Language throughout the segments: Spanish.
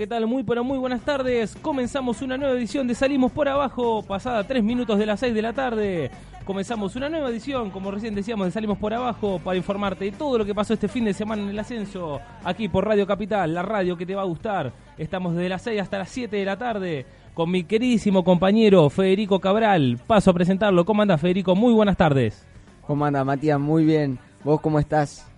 ¿qué tal? Muy, pero muy buenas tardes. Comenzamos una nueva edición de Salimos por Abajo, pasada tres minutos de las 6 de la tarde. Comenzamos una nueva edición, como recién decíamos, de Salimos por Abajo, para informarte de todo lo que pasó este fin de semana en el ascenso, aquí por Radio Capital, la radio que te va a gustar. Estamos desde las 6 hasta las 7 de la tarde con mi queridísimo compañero Federico Cabral. Paso a presentarlo. ¿Cómo anda, Federico? Muy buenas tardes. ¿Cómo anda, Matías? Muy bien. ¿Vos cómo estás?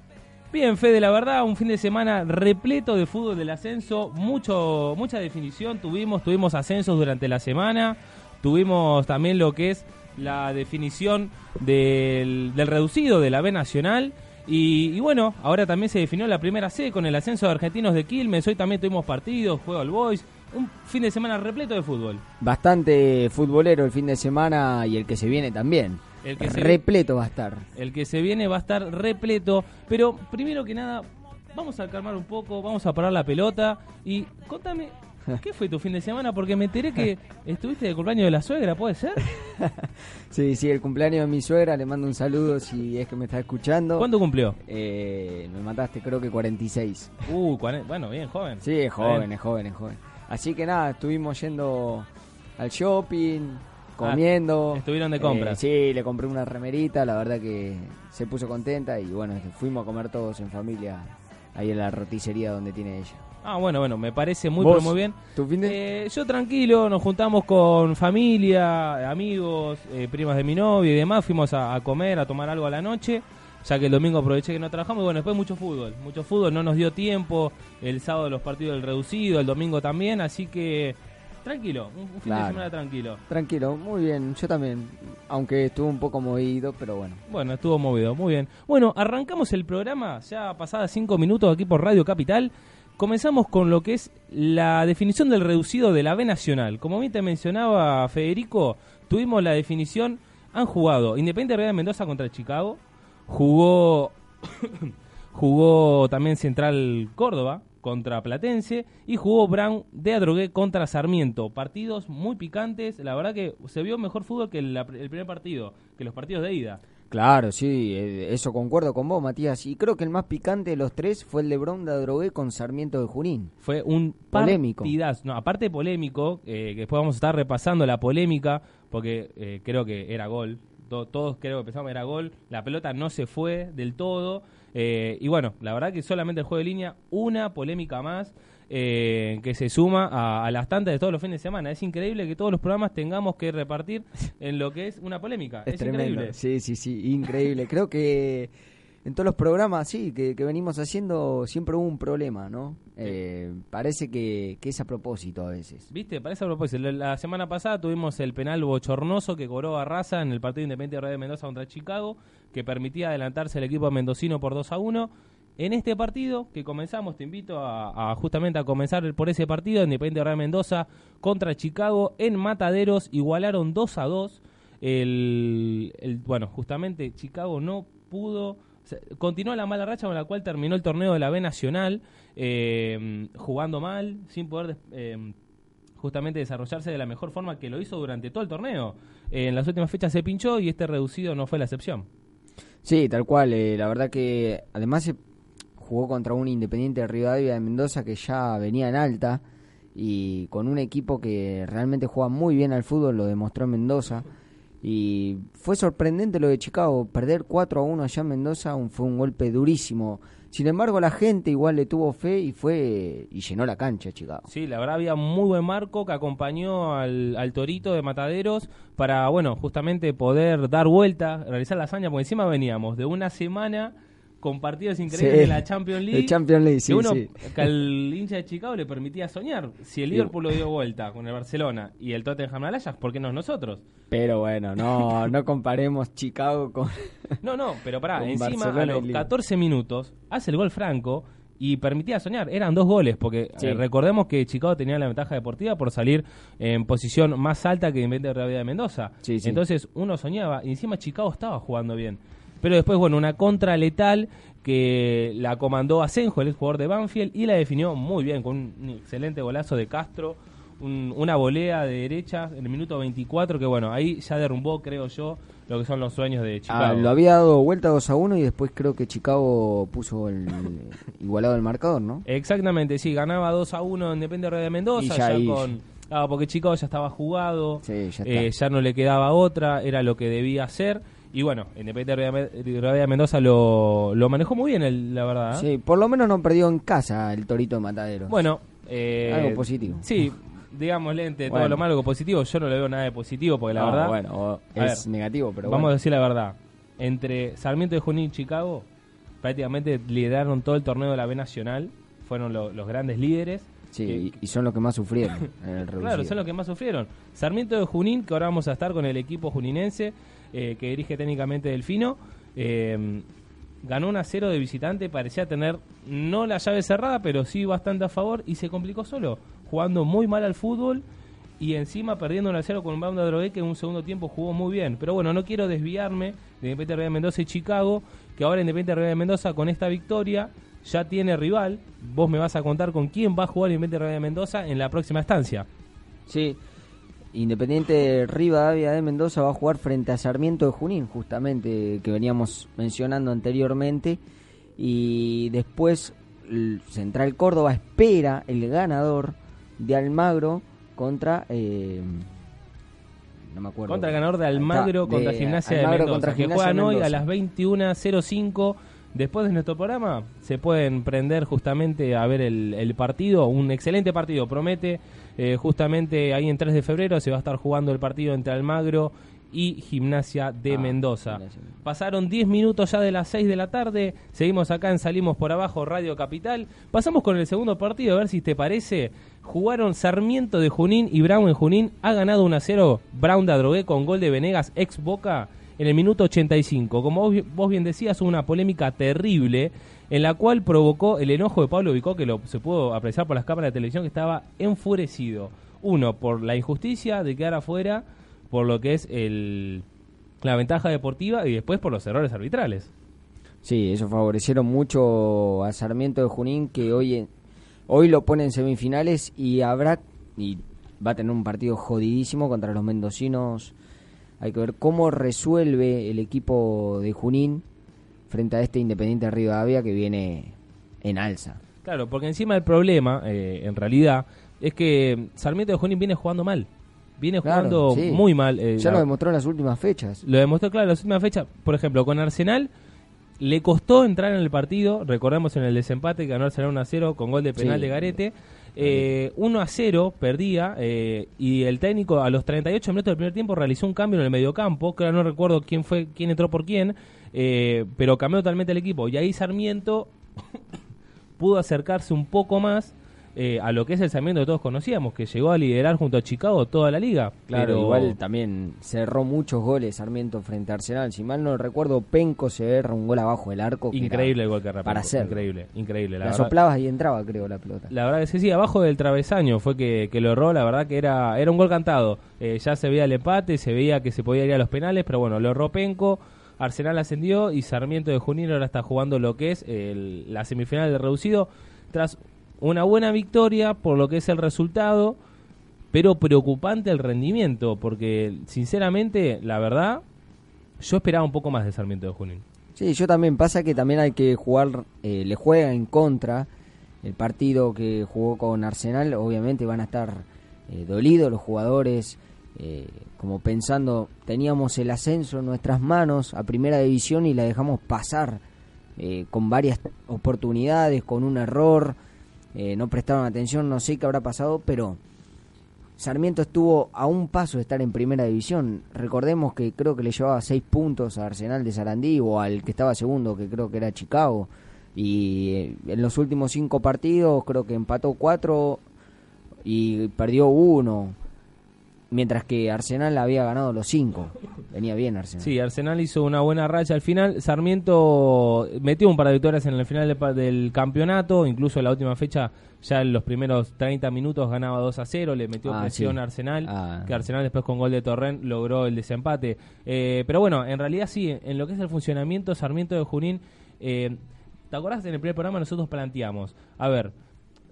Bien, Fede, la verdad, un fin de semana repleto de fútbol del ascenso, mucho, mucha definición tuvimos, tuvimos ascensos durante la semana, tuvimos también lo que es la definición del, reducido de la B Nacional. Y, bueno, ahora también se definió la primera C con el ascenso de argentinos de Quilmes. Hoy también tuvimos partidos, juego al Boys. Un fin de semana repleto de fútbol. Bastante futbolero el fin de semana y el que se viene también. El que repleto va a estar. El que se viene va a estar repleto. Pero primero que nada, vamos a calmar un poco, vamos a parar la pelota y contame, ¿qué fue tu fin de semana? Porque me enteré que estuviste de cumpleaños de la suegra, ¿puede ser? sí, sí, el cumpleaños de mi suegra, le mando un saludo si es que me está escuchando. ¿Cuándo cumplió? Eh, me mataste creo que 46. Uh, bueno, bien, joven. Sí, es joven, es joven, es joven. Así que nada, estuvimos yendo al shopping, comiendo. Ah, estuvieron de compras. Eh, sí, le compré una remerita, la verdad que se puso contenta y bueno, fuimos a comer todos en familia ahí en la roticería donde tiene ella. Ah, bueno, bueno, me parece muy, muy bien. ¿Tu fin de... Eh, yo tranquilo, nos juntamos con familia, amigos, eh, primas de mi novio y demás, fuimos a, comer, a tomar algo a la noche, ya que el domingo aproveché que no trabajamos y bueno, después mucho fútbol, mucho fútbol, no nos dio tiempo, el sábado los partidos del reducido, el domingo también, así que Tranquilo, un, fin de semana tranquilo. Tranquilo, muy bien, yo también, aunque estuvo un poco movido, pero bueno. Bueno, estuvo movido, muy bien. Bueno, arrancamos el programa, ya pasadas cinco minutos aquí por Radio Capital. Comenzamos con lo que es la definición del reducido de la B Nacional. Como bien te mencionaba Federico, tuvimos la definición, han jugado Independiente Real de Mendoza contra Chicago, jugó, jugó también Central Córdoba, contra Platense y jugó Brown de Adrogué contra Sarmiento. Partidos muy picantes, la verdad que se vio mejor fútbol que el, primer partido, que los partidos de ida. Claro, sí, eh, eso concuerdo con vos, Matías. Y creo que el más picante de los tres fue el de Brown de Adrogué con Sarmiento de Junín. Fue un polémico. No, aparte polémico, eh, que después vamos a estar repasando la polémica, porque eh, creo que era gol. todos creo que pensamos que era gol. La pelota no se fue del todo. Eh, y bueno, la verdad que solamente el juego de línea, una polémica más eh, que se suma a, las tantas de todos los fines de semana. Es increíble que todos los programas tengamos que repartir en lo que es una polémica. Es, increíble. Sí, sí, sí, increíble. Creo que en todos los programas, sí, que, venimos haciendo, siempre hubo un problema, ¿no? Eh, parece que, es a propósito a veces. ¿Viste? Parece a propósito. La, semana pasada tuvimos el penal bochornoso que cobró Barraza en el partido independiente de Radio Mendoza contra Chicago, que permitía adelantarse el equipo mendocino por 2 a 1. En este partido que comenzamos, te invito a, justamente a comenzar por ese partido, Independiente de Radio Mendoza contra Chicago en Mataderos, igualaron 2 a 2. el, bueno, justamente Chicago no pudo continuó la mala racha con la cual terminó el torneo de la B Nacional, eh, jugando mal, sin poder eh, justamente desarrollarse de la mejor forma que lo hizo durante todo el torneo. Eh, en las últimas fechas se pinchó y este reducido no fue la excepción. Sí, tal cual. la verdad que además se jugó contra un Independiente de Rivadavia de Mendoza que ya venía en alta y con un equipo que realmente juega muy bien al fútbol, lo demostró en Mendoza. Y fue sorprendente lo de Chicago, perder 4 a 1 allá en Mendoza fue un golpe durísimo. Sin embargo, la gente igual le tuvo fe y fue y llenó la cancha Chicago. Sí, la verdad había muy buen marco que acompañó al, al Torito de Mataderos para, bueno, justamente poder dar vuelta, realizar la hazaña, porque encima veníamos de una semana con partidos increíbles de la Champions League. Champions League, sí, uno, Que al hincha de Chicago le permitía soñar. Si el Liverpool lo dio vuelta con el Barcelona y el Tottenham al Ajax, ¿por qué no nosotros? Pero bueno, no, no comparemos Chicago con. No, no, pero pará, encima a los 14 minutos hace el gol Franco y permitía soñar. Eran dos goles, porque eh, recordemos que Chicago tenía la ventaja deportiva por salir en posición más alta que Independiente de de Mendoza. Entonces uno soñaba y encima Chicago estaba jugando bien. Pero después, bueno, una contra letal que la comandó Asenjo, el jugador de Banfield, y la definió muy bien, con un excelente golazo de Castro. una volea de derecha en el minuto 24 que bueno, ahí ya derrumbó, creo yo, lo que son los sueños de Chicago. Ah, lo había dado vuelta 2 a 1 y después creo que Chicago puso el igualado el marcador, ¿no? Exactamente, sí, ganaba 2 a 1 Independiente de Mendoza, ya, con... Ah, porque Chicago ya estaba jugado, ya, eh, ya, no le quedaba otra, era lo que debía hacer. Y bueno, Independiente de Mendoza lo, lo manejó muy bien, la verdad. ¿eh? Sí, por lo menos no perdió en casa el Torito de Matadero. Bueno, eh, algo positivo. Sí, digamos, lente, todo lo malo que positivo. Yo no le veo nada de positivo porque la verdad. Bueno, es negativo, pero. Vamos a decir la verdad. Entre Sarmiento de Junín y Chicago, prácticamente lideraron todo el torneo de la B Nacional. Fueron los grandes líderes. Sí, y son los que más sufrieron Claro, son los que más sufrieron. Sarmiento de Junín, que ahora vamos a estar con el equipo juninense, eh, que dirige técnicamente Delfino. Eh, ganó un a de visitante, parecía tener no la llave cerrada, pero sí bastante a favor y se complicó solo, jugando muy mal al fútbol y encima perdiendo un a cero con un Banda Drogué que en un segundo tiempo jugó muy bien. Pero bueno, no quiero desviarme de Independiente de Mendoza y Chicago, que ahora Independiente de Mendoza con esta victoria ya tiene rival. Vos me vas a contar con quién va a jugar Independiente de Mendoza en la próxima estancia. Sí, Independiente Rivadavia de Mendoza va a jugar frente a Sarmiento de Junín, justamente, que veníamos mencionando anteriormente. Y después Central Córdoba espera el ganador de Almagro contra... Eh, no me acuerdo. Contra el ganador de Almagro contra Gimnasia de Mendoza, contra que juegan hoy a las 21.05. Después de nuestro programa se pueden prender justamente a ver el, el partido, un excelente partido, promete eh, justamente ahí en 3 de febrero se va a estar jugando el partido entre Almagro y Gimnasia de ah, Mendoza. Pasaron 10 minutos ya de las 6 de la tarde, seguimos acá en Salimos por Abajo, Radio Capital. Pasamos con el segundo partido, a ver si te parece. Jugaron Sarmiento de Junín y Brown en Junín. Ha ganado 1 a 0 Brown de Adrogué con gol de Venegas, ex Boca, en el minuto 85. Como vos bien decías, hubo una polémica terrible en la cual provocó el enojo de Pablo Vicó, que lo, se pudo apreciar por las cámaras de televisión, que estaba enfurecido. Uno, por la injusticia de quedar afuera, por lo que es el, la ventaja deportiva y después por los errores arbitrales. Sí, eso favorecieron mucho a Sarmiento de Junín, que hoy, hoy lo pone en semifinales y habrá y va a tener un partido jodidísimo contra los mendocinos. Hay que ver cómo resuelve el equipo de Junín frente a este Independiente de Rivadavia que viene en alza. Claro, porque encima el problema, eh, en realidad, es que Sarmiento de Junín viene jugando mal. Viene jugando muy mal. Eh, ya lo demostró en las últimas fechas. Lo demostró, claro, en las últimas fechas. Por ejemplo, con Arsenal le costó entrar en el partido. Recordemos en el desempate que ganó Arsenal 1 a 0 con gol de penal de Garete. Eh, 1 a 0 perdía eh, y el técnico a los 38 minutos del primer tiempo realizó un cambio en el mediocampo, que ahora no recuerdo quién fue quién entró por quién, eh, pero cambió totalmente el equipo. Y ahí Sarmiento pudo acercarse un poco más eh, a lo que es el Sarmiento que todos conocíamos, que llegó a liderar junto a Chicago toda la liga. Claro, pero... igual también cerró muchos goles Sarmiento frente a Arsenal. Si mal no recuerdo, Penco se erra un gol abajo del arco. Increíble el gol que Para hacer. Increíble, increíble. La, soplabas y entraba, creo, la pelota. La verdad que sí, sí, abajo del travesaño fue que, que lo erró. La verdad que era, era un gol cantado. Eh, ya se veía el empate, se veía que se podía ir a los penales, pero bueno, lo erró Penco. Arsenal ascendió y Sarmiento de Junín ahora está jugando lo que es la semifinal de reducido tras una buena victoria por lo que es el resultado, pero preocupante el rendimiento, porque sinceramente, la verdad, yo esperaba un poco más de Sarmiento de Junín. Sí, yo también pasa que también hay que jugar, eh, le juega en contra el partido que jugó con Arsenal, obviamente van a estar eh, dolidos los jugadores, eh, como pensando, teníamos el ascenso en nuestras manos a primera división y la dejamos pasar con varias oportunidades, con un error. Eh, no prestaron atención, no sé qué habrá pasado, pero Sarmiento estuvo a un paso de estar en primera división. Recordemos que creo que le llevaba seis puntos a Arsenal de Sarandí o al que estaba segundo, que creo que era Chicago. Y eh, en los últimos cinco partidos creo que empató cuatro y perdió uno mientras que Arsenal había ganado los cinco. Venía bien Arsenal. Sí, Arsenal hizo una buena racha al final. Sarmiento metió un par de victorias en el final del campeonato, incluso en la última fecha, ya en los primeros 30 minutos ganaba 2 a 0, le metió ah, presión a Arsenal, ah. que Arsenal después con gol de Torren logró el desempate. Eh, pero bueno, en realidad sí, en lo que es el funcionamiento, Sarmiento de Junín, eh, ¿te acordás en el primer programa nosotros planteamos? A ver,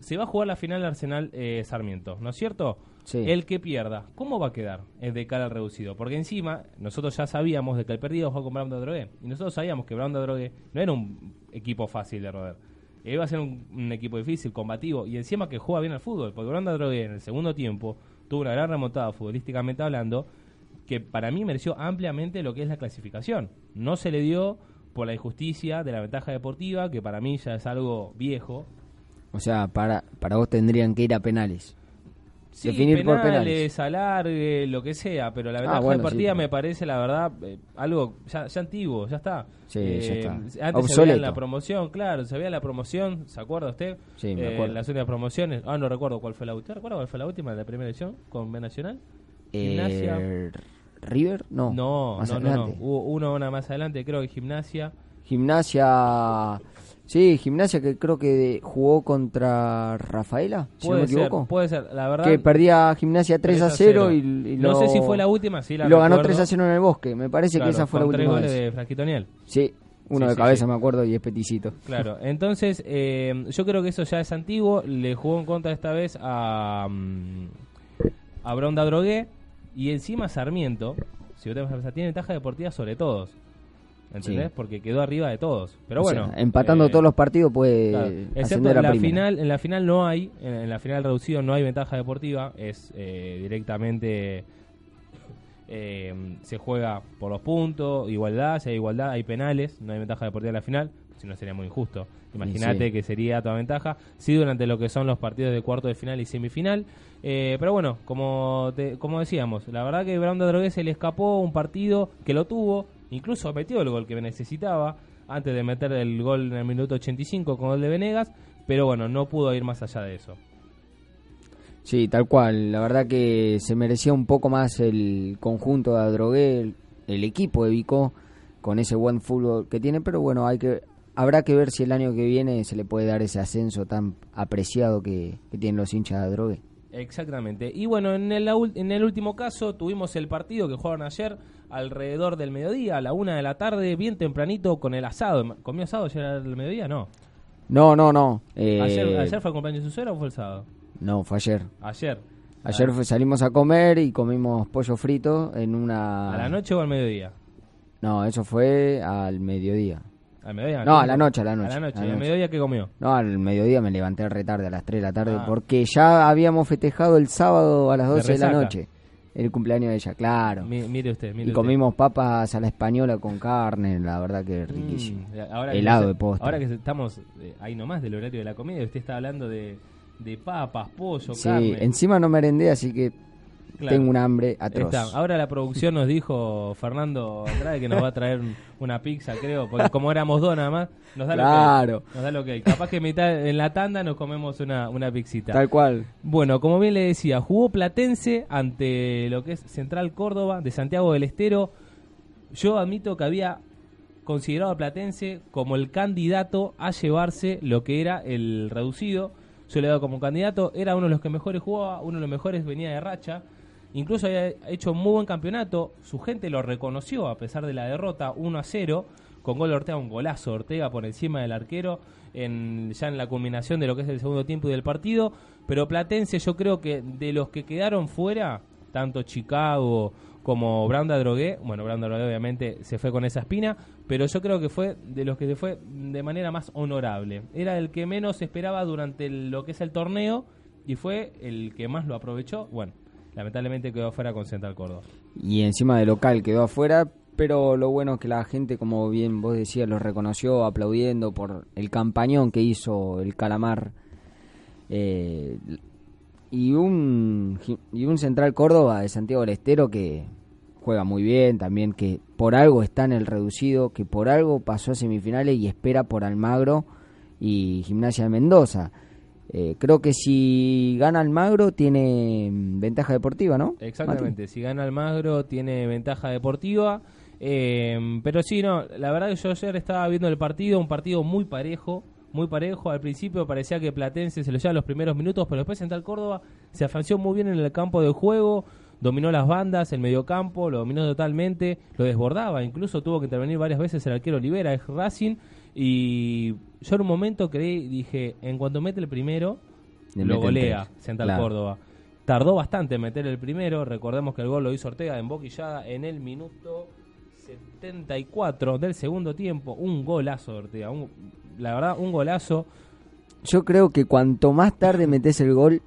se va a jugar la final Arsenal-Sarmiento, eh, ¿no es cierto? El que pierda, ¿cómo va a quedar de cara al reducido? Porque encima, nosotros ya sabíamos de que el perdido fue con Brown de Drogué. Y nosotros sabíamos que Brown de Drogué no era un equipo fácil de roder. Iba a ser un, equipo difícil, combativo. Y encima que juega bien al fútbol. Porque Brown de Drogué en el segundo tiempo tuvo una gran remontada futbolísticamente hablando. Que para mí mereció ampliamente lo que es la clasificación. No se le dio por la injusticia de la ventaja deportiva, que para mí ya es algo viejo. O sea, para, para vos tendrían que ir a penales. Sí, Definir penales, por penales. alargue, lo que sea, pero la ah, ventaja deportiva me parece, la verdad, eh, algo ya, antiguo, ya está. Sí, ya está. Eh, antes se veía la promoción, claro, se veía la promoción, ¿se acuerda usted? Sí, me eh, acuerdo. las últimas promociones, ah, no recuerdo cuál fue la última, ¿recuerda cuál fue la última de la primera edición con B Nacional? Gimnasia. ¿River? No. No, no, no, Hubo uno una más adelante, creo que Gimnasia. Gimnasia. Sí, Gimnasia que creo que jugó contra Rafaela, si puede no me equivoco. Ser, puede ser, la verdad. Que perdía Gimnasia 3, a 0, y, No sé si fue la última, sí la Lo ganó 3 a 0 en el bosque, me parece que esa fue la última. goles de Franquito Niel. Sí, uno de cabeza me acuerdo y es peticito. Claro, entonces eh, yo creo que eso ya es antiguo, le jugó en contra esta vez a, mm, a Bronda Drogué y encima Sarmiento, si vos te tiene ventaja deportiva sobre todos. ¿Entendés? Porque quedó arriba de todos. Pero bueno. empatando eh, todos los partidos puede. Excepto en la, final, en la final no hay, en, la final reducido no hay ventaja deportiva, es eh, directamente eh, se juega por los puntos, igualdad, si hay igualdad, hay penales, no hay ventaja deportiva en la final, si no sería muy injusto. Imagínate que sería toda ventaja, sí durante lo que son los partidos de cuarto de final y semifinal. pero bueno, como como decíamos, la verdad que Brown de Drogués se le escapó un partido que lo tuvo, Incluso metió el gol que necesitaba antes de meter el gol en el minuto 85 con gol de Venegas, pero bueno, no pudo ir más allá de eso. Sí, tal cual. La verdad que se merecía un poco más el conjunto de Adrogué, el, equipo de Vico, con ese buen fútbol que tiene, pero bueno, hay que habrá que ver si el año que viene se le puede dar ese ascenso tan apreciado que, tienen los hinchas de Adrogué. Exactamente. Y bueno, en el, en el último caso tuvimos el partido que jugaron ayer alrededor del mediodía, a la una de la tarde, bien tempranito con el asado. ¿Comió asado ayer al mediodía? No. No, no, no. Eh, ¿Ayer, fue el cumpleaños de su suegra o fue el sábado? No, fue ayer. Ayer. Ayer ah. salimos a comer y comimos pollo frito en una... ¿A la noche o al mediodía? No, eso fue al mediodía. ¿Al mediodía? No, a la noche, a la noche. ¿A la noche? ¿Y al mediodía qué comió? No, al mediodía me levanté retarde a las 3 de la tarde ah. porque ya habíamos festejado el sábado a las 12 de, la noche. El cumpleaños de ella, claro. mire usted, mire Y comimos papas a la española con carne, la verdad que mm, riquísimo. Helado de postre. Ahora que estamos eh, ahí nomás del horario de la comida, usted está hablando de, de papas, pollo, sí, encima no merendé, así que tengo un hambre atroz. Ahora la producción nos dijo Fernando Andrade que nos va a traer una pizza, creo, porque como éramos dos nada más, nos da lo que Nos da lo que Capaz que mitad, en la tanda nos comemos una, una pixita. Tal cual. Bueno, como bien le decía, jugó Platense ante lo que es Central Córdoba de Santiago del Estero. Yo admito que había considerado a Platense como el candidato a llevarse lo que era el reducido. Yo le he dado como candidato, era uno de los que mejores jugaba, uno de los mejores venía de racha. Incluso había hecho muy buen campeonato. Su gente lo reconoció a pesar de la derrota 1 a 0. Con gol Ortega, un golazo Ortega por encima del arquero. En, ya en la culminación de lo que es el segundo tiempo y del partido. Pero Platense, yo creo que de los que quedaron fuera, tanto Chicago como Branda Drogué, bueno, Branda Drogué obviamente se fue con esa espina, pero yo creo que fue de los que se fue de manera más honorable. Era el que menos esperaba durante lo que es el torneo y fue el que más lo aprovechó. Bueno, lamentablemente quedó afuera con Central Córdoba. Y encima de local quedó afuera, pero lo bueno es que la gente, como bien vos decías, lo reconoció aplaudiendo por el campañón que hizo el Calamar. Eh, y un y un Central Córdoba de Santiago del Estero que juega muy bien, también que por algo está en el reducido, que por algo pasó a semifinales y espera por Almagro y Gimnasia de Mendoza. Eh, creo que si gana Almagro tiene mm, ventaja deportiva, ¿no? Exactamente, si gana Almagro tiene ventaja deportiva. Eh, pero sí, no, la verdad que yo ayer estaba viendo el partido, un partido muy parejo, muy parejo. Al principio parecía que Platense se lo lleva los primeros minutos, pero después Central Córdoba se afanció muy bien en el campo de juego, dominó las bandas, el mediocampo, lo dominó totalmente, lo desbordaba, incluso tuvo que intervenir varias veces el arquero Olivera, es Racing, y yo en un momento creí, dije, en cuanto mete el primero, lo golea Central Córdoba. tardó bastante en meter el primero. Recordemos que el gol lo hizo Ortega en boquillada en el minuto 74 del segundo tiempo. Un golazo de Ortega. la verdad, un golazo. Yo creo que cuanto más tarde metes el gol,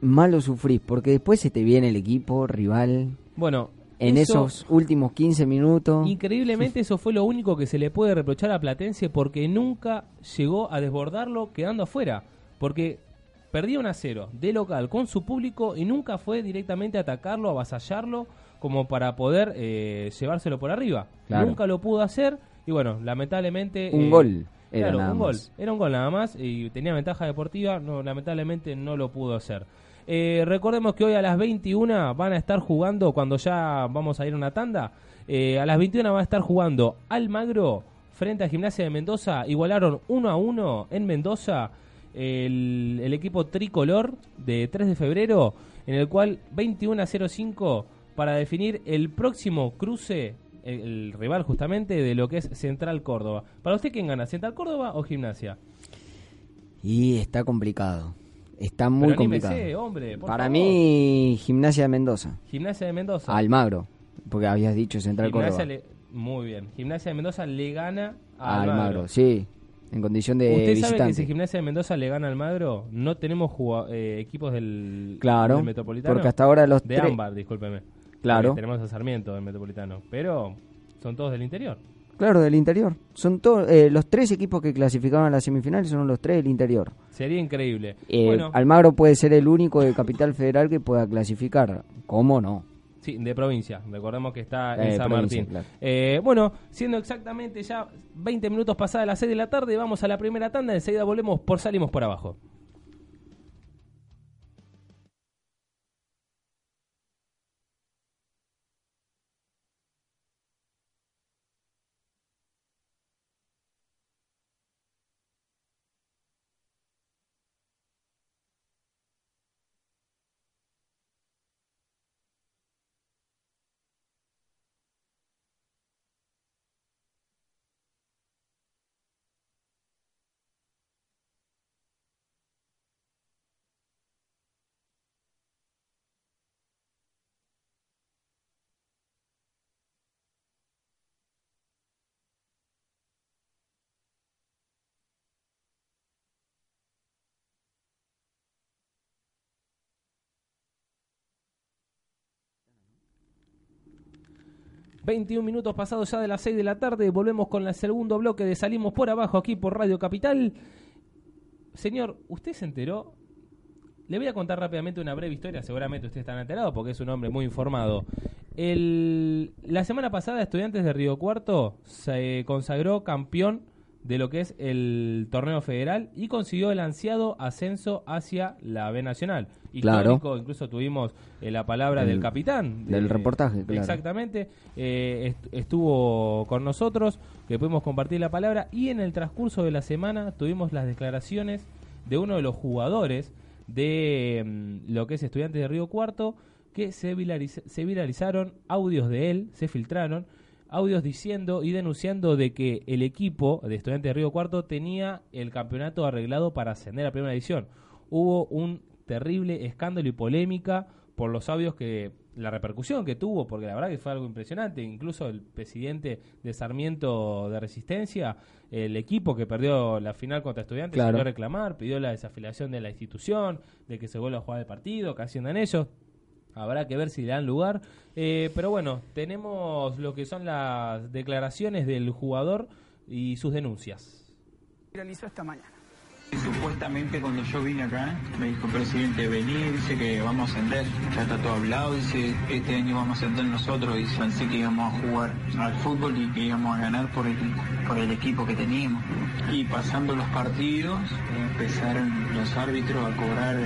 más lo sufrís, porque después se te viene el equipo rival. Bueno, en esos últimos 15 minutos. Increíblemente eso fue lo único que se le puede reprochar a Platense porque nunca llegó a desbordarlo quedando afuera. Porque perdía un a cero de local con su público y nunca fue directamente a atacarlo, avasallarlo como para poder eh, llevárselo por arriba. Nunca lo pudo hacer y bueno, lamentablemente... Un eh, gol. Era un gol. Era un gol nada más y tenía ventaja deportiva, no, lamentablemente no lo pudo hacer. Eh, recordemos que hoy a las 21 van a estar jugando, cuando ya vamos a ir a una tanda, a las 21 va a estar jugando Almagro frente a Gimnasia de Mendoza. Igualaron 1 a 1 en Mendoza el, el equipo tricolor de 3 de febrero, en el cual 21 a 05 para definir el próximo cruce, el, rival justamente de lo que es Central Córdoba. ¿Para usted quién gana, Central Córdoba o Gimnasia? Y está complicado. Está muy complicado. hombre, Para mí, Gimnasia de Mendoza. Gimnasia de Mendoza. Almagro, porque habías dicho Central Córdoba. muy bien. Gimnasia de Mendoza le gana a Almagro. Sí, en condición de ¿Usted sabe que si Gimnasia de Mendoza le gana al Almagro, no tenemos eh, equipos del, claro, Metropolitano? porque hasta ahora los De Ámbar, discúlpeme. Claro. Tenemos a Sarmiento del Metropolitano, pero son todos del interior. Claro, del interior. Son todos eh, los tres equipos que clasificaban a las semifinales son los tres del interior. Sería increíble. Eh, Almagro puede ser el único de capital federal que pueda clasificar. ¿Cómo no? Sí, de provincia. Recordemos que está en San Martín. Eh, bueno, siendo exactamente ya 20 minutos pasadas las 6 de la tarde, vamos a la primera tanda. Enseguida volvemos por Salimos por Abajo. 21 minutos pasados ya de las 6 de la tarde, volvemos con el segundo bloque de Salimos por Abajo aquí por Radio Capital. Señor, ¿usted se enteró? Le voy a contar rápidamente una breve historia, seguramente usted está enterado porque es un hombre muy informado. El, la semana pasada, Estudiantes de Río Cuarto se consagró campeón de lo que es el torneo federal y consiguió el ansiado ascenso hacia la B Nacional. Histórico, claro. incluso tuvimos eh, la palabra del capitán. del reportaje, claro. Exactamente, eh, estuvo con nosotros, que pudimos compartir la palabra y en el transcurso de la semana tuvimos las declaraciones de uno de los jugadores de mm, lo que es Estudiantes de Río Cuarto, que se, se viralizaron audios de él, se filtraron, audios diciendo y denunciando de que el equipo de Estudiantes de Río Cuarto tenía el campeonato arreglado para ascender a primera edición. Hubo un terrible escándalo y polémica por los audios que la repercusión que tuvo, porque la verdad que fue algo impresionante, incluso el presidente de Sarmiento de Resistencia, el equipo que perdió la final contra estudiantes, claro. a reclamar, pidió la desafiliación de la institución, de que se vuelva a jugar el partido, que haciendan ellos, habrá que ver si le dan lugar. Eh, pero bueno, tenemos lo que son las declaraciones del jugador y sus denuncias. Realizó esta mañana. Supuestamente cuando yo vine acá, me dijo presidente, vení, dice que vamos a ascender, ya está todo hablado, dice este año vamos a ascender nosotros, y pensé que íbamos a jugar al fútbol y que íbamos a ganar por el, por el equipo que teníamos. Y pasando los partidos, empezaron los árbitros a cobrar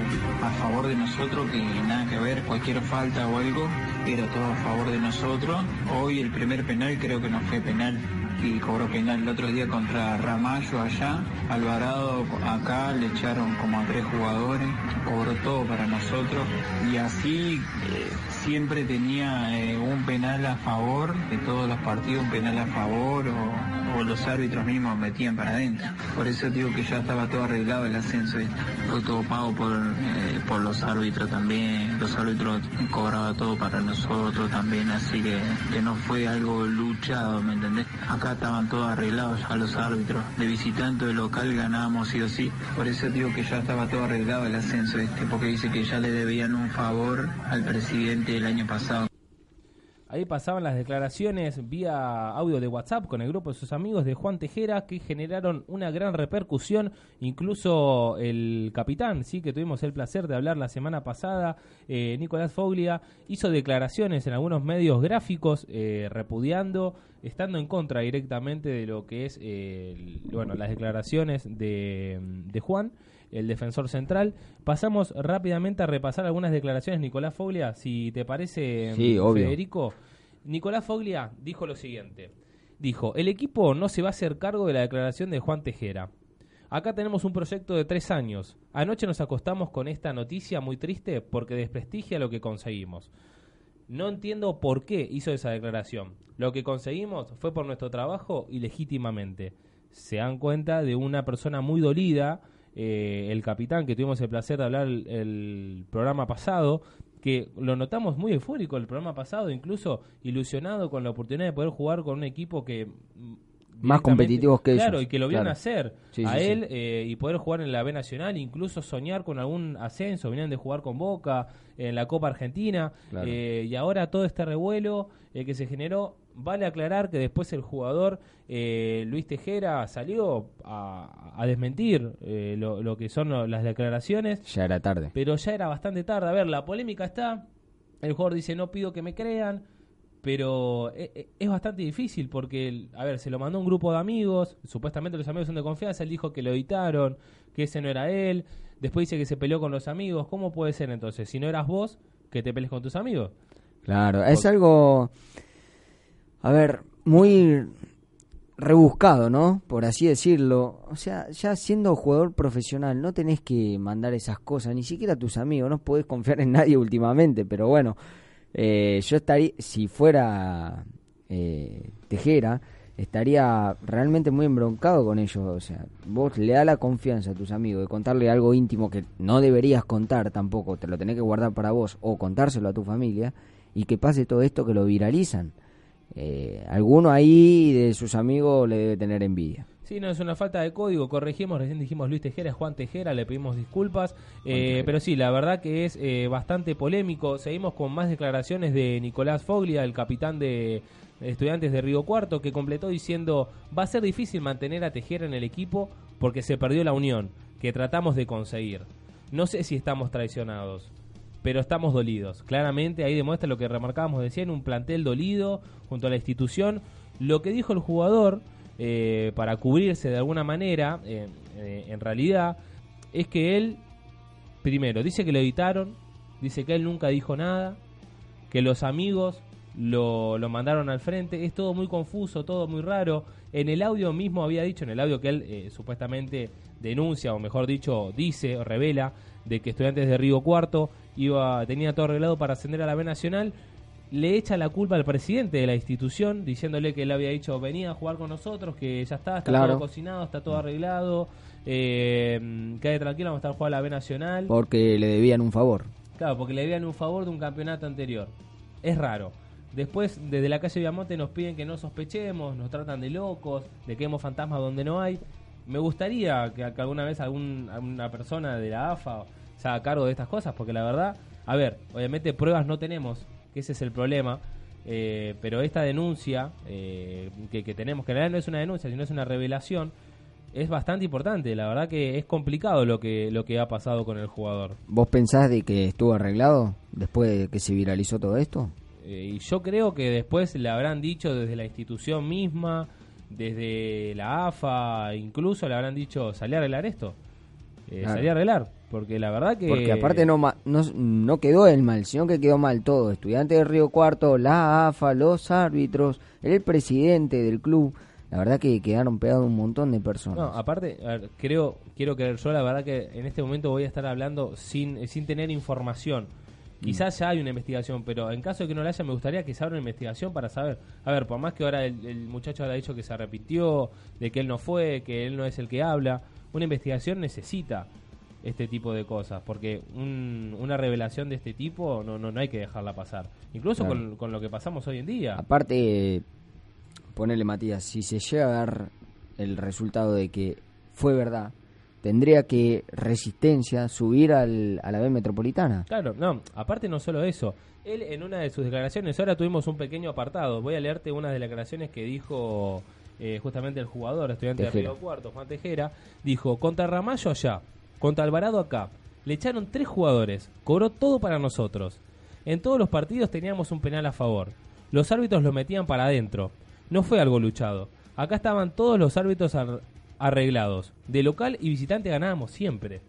a favor de nosotros, que nada que ver, cualquier falta o algo, era todo a favor de nosotros. Hoy el primer penal creo que no fue penal y cobró penal el otro día contra Ramallo allá. Alvarado acá le echaron como a tres jugadores, cobró todo para nosotros y así eh, siempre tenía eh, un penal a favor de todos los partidos, un penal a favor o, los árbitros mismos metían para adentro. Por eso digo que ya estaba todo arreglado el ascenso. este. Fue todo pago por, eh, por los árbitros también. Los árbitros cobraban todo para nosotros también, así que, que no fue algo luchado, ¿me entendés? Acá estaban todos arreglados ya los árbitros. De visitante de local ganábamos sí o sí. Por eso digo que ya estaba todo arreglado el ascenso este, porque dice que ya le debían un favor al presidente el año pasado. Ahí pasaban las declaraciones vía audio de WhatsApp con el grupo de sus amigos de Juan Tejera que generaron una gran repercusión. Incluso el capitán, sí, que tuvimos el placer de hablar la semana pasada, eh, Nicolás Foglia, hizo declaraciones en algunos medios gráficos eh, repudiando, estando en contra directamente de lo que es, eh, el- bueno, las declaraciones de, de Juan el defensor central. Pasamos rápidamente a repasar algunas declaraciones. Nicolás Foglia, si te parece, Sí, obvio. Federico. Nicolás Foglia dijo lo siguiente. Dijo, el equipo no se va a hacer cargo de la declaración de Juan Tejera. Acá tenemos un proyecto de tres años. Anoche nos acostamos con esta noticia muy triste porque desprestigia lo que conseguimos. No entiendo por qué hizo esa declaración. Lo que conseguimos fue por nuestro trabajo y legítimamente. Se dan cuenta de una persona muy dolida, eh, el capitán que tuvimos el placer de hablar el, el programa pasado, que lo notamos muy eufórico el programa pasado, incluso ilusionado con la oportunidad de poder jugar con un equipo que... Más competitivos que Claro, ellos, y que lo vieron claro. hacer Sí, a sí, sí. él eh, y poder jugar en la B Nacional, incluso soñar con algún ascenso, venían de jugar con Boca en la Copa Argentina, Claro. eh, y ahora todo este revuelo eh, que se generó, vale aclarar que después el jugador eh, Luis Tejera salió a, a desmentir lo, lo que son lo- las declaraciones, Ya era tarde. pero ya era bastante tarde. A ver, la polémica está, el jugador dice no pido que me crean, pero e- e- es bastante difícil porque, a ver, se lo mandó un grupo de amigos, supuestamente los amigos son de confianza, él dijo que lo editaron, que ese no era él, después dice que se peleó con los amigos, ¿cómo puede ser entonces? Si no eras vos, que te pelees con tus amigos. Claro, es algo, a ver, muy rebuscado, ¿no? Por así decirlo. O sea, ya siendo jugador profesional no tenés que mandar esas cosas, ni siquiera a tus amigos, no podés confiar en nadie últimamente, pero bueno, eh, yo estaría, si fuera eh, Tejera, estaría realmente muy embroncado con ellos. O sea, vos le da la confianza a tus amigos de contarle algo íntimo que no deberías contar tampoco, te lo tenés que guardar para vos o contárselo a tu familia y que pase todo esto que lo viralizan. Eh, alguno ahí de sus amigos le debe tener envidia. Sí, no es una falta de código, corregimos, recién dijimos Luis Tejera, Juan Tejera, le pedimos disculpas, eh, pero sí, la verdad que es eh, bastante polémico. Seguimos con más declaraciones de Nicolás Foglia, el capitán de estudiantes de Río Cuarto, que completó diciendo, va a ser difícil mantener a Tejera en el equipo porque se perdió la unión, que tratamos de conseguir. No sé si estamos traicionados, pero estamos dolidos. Claramente ahí demuestra lo que remarcábamos decía en un plantel dolido junto a la institución. Lo que dijo el jugador eh, para cubrirse de alguna manera, eh, eh, en realidad, es que él, primero, dice que lo editaron, dice que él nunca dijo nada, que los amigos lo, lo mandaron al frente, es todo muy confuso, todo muy raro. En el audio mismo había dicho, en el audio que él eh, supuestamente denuncia, o mejor dicho, dice o revela, de que estudiantes de Río Cuarto iba, tenía todo arreglado para ascender a la B Nacional, le echa la culpa al presidente de la institución, diciéndole que él había dicho, venía a jugar con nosotros, que ya está, está Claro. todo cocinado, está todo arreglado, eh, quede tranquilo, vamos a estar jugando a la B Nacional. Porque le debían un favor. Claro, porque le debían un favor de un campeonato anterior. Es raro. Después, desde la calle Viamonte nos piden que no sospechemos, nos tratan de locos, de que vemos fantasmas donde no hay. Me gustaría que, que alguna vez algún, alguna persona de la AFA se haga cargo de estas cosas, porque la verdad, a ver, obviamente pruebas no tenemos, que ese es el problema, eh, pero esta denuncia eh, que, que tenemos, que en realidad no es una denuncia, sino es una revelación, es bastante importante. La verdad que es complicado lo que, lo que ha pasado con el jugador. ¿Vos pensás de que estuvo arreglado después de que se viralizó todo esto? Eh, y yo creo que después le habrán dicho desde la institución misma, desde la AFA, incluso le habrán dicho, salí a arreglar esto. Eh, Claro. A arreglar, porque la verdad que... Porque aparte no, no, no quedó el mal, sino que quedó mal todo. Estudiantes de Río Cuarto, la AFA, los árbitros, el presidente del club. la verdad que quedaron pegados un montón de personas. No, aparte, a ver, creo, quiero creer yo, la verdad que en este momento voy a estar hablando sin, sin tener información. Quizás ya hay una investigación, pero en caso de que no la haya, me gustaría que se abra una investigación para saber. A ver, por más que ahora el, el muchacho haya dicho que se arrepintió, de que él no fue, que él no es el que habla, una investigación necesita este tipo de cosas, porque un- una revelación de este tipo no, no, no hay que dejarla pasar. Incluso Claro. con, con lo que pasamos hoy en día. Aparte, ponele Matías, si se llega a dar el resultado de que fue verdad, tendría que Resistencia subir al, a la B Metropolitana. Claro, no, aparte no solo eso. Él en una de sus declaraciones, ahora tuvimos un pequeño apartado, voy a leerte una de las declaraciones que dijo eh, justamente el jugador, estudiante Tejera. de Río Cuarto, Juan Tejera, dijo, contra Ramallo allá, contra Alvarado acá, le echaron tres jugadores, cobró todo para nosotros. En todos los partidos teníamos un penal a favor. Los árbitros lo metían para adentro. No fue algo luchado. Acá estaban todos los árbitros ar- arreglados. De local y visitante ganábamos siempre.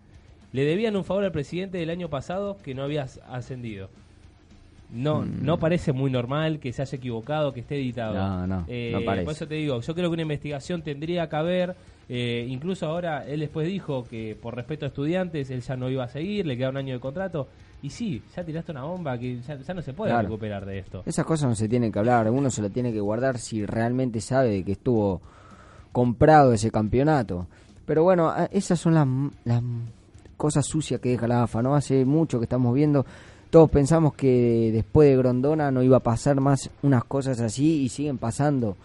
Le debían un favor al presidente del año pasado que no había as- ascendido. No, Mm. no parece muy normal que se haya equivocado, que esté editado. No, no, Eh, no parece. Por eso te digo, yo creo que una investigación tendría que haber. eh, incluso ahora él después dijo que por respeto a estudiantes él ya no iba a seguir, le queda un año de contrato. Y sí, ya tiraste una bomba que ya, ya no se puede Claro. recuperar de esto. Esas cosas no se tienen que hablar, uno se la tiene que guardar si realmente sabe de que estuvo comprado ese campeonato. Pero bueno, esas son las, las cosas sucias que deja la AFA, ¿no? Hace mucho que estamos viendo, todos pensamos que después de Grondona no iba a pasar más unas cosas así y siguen pasando.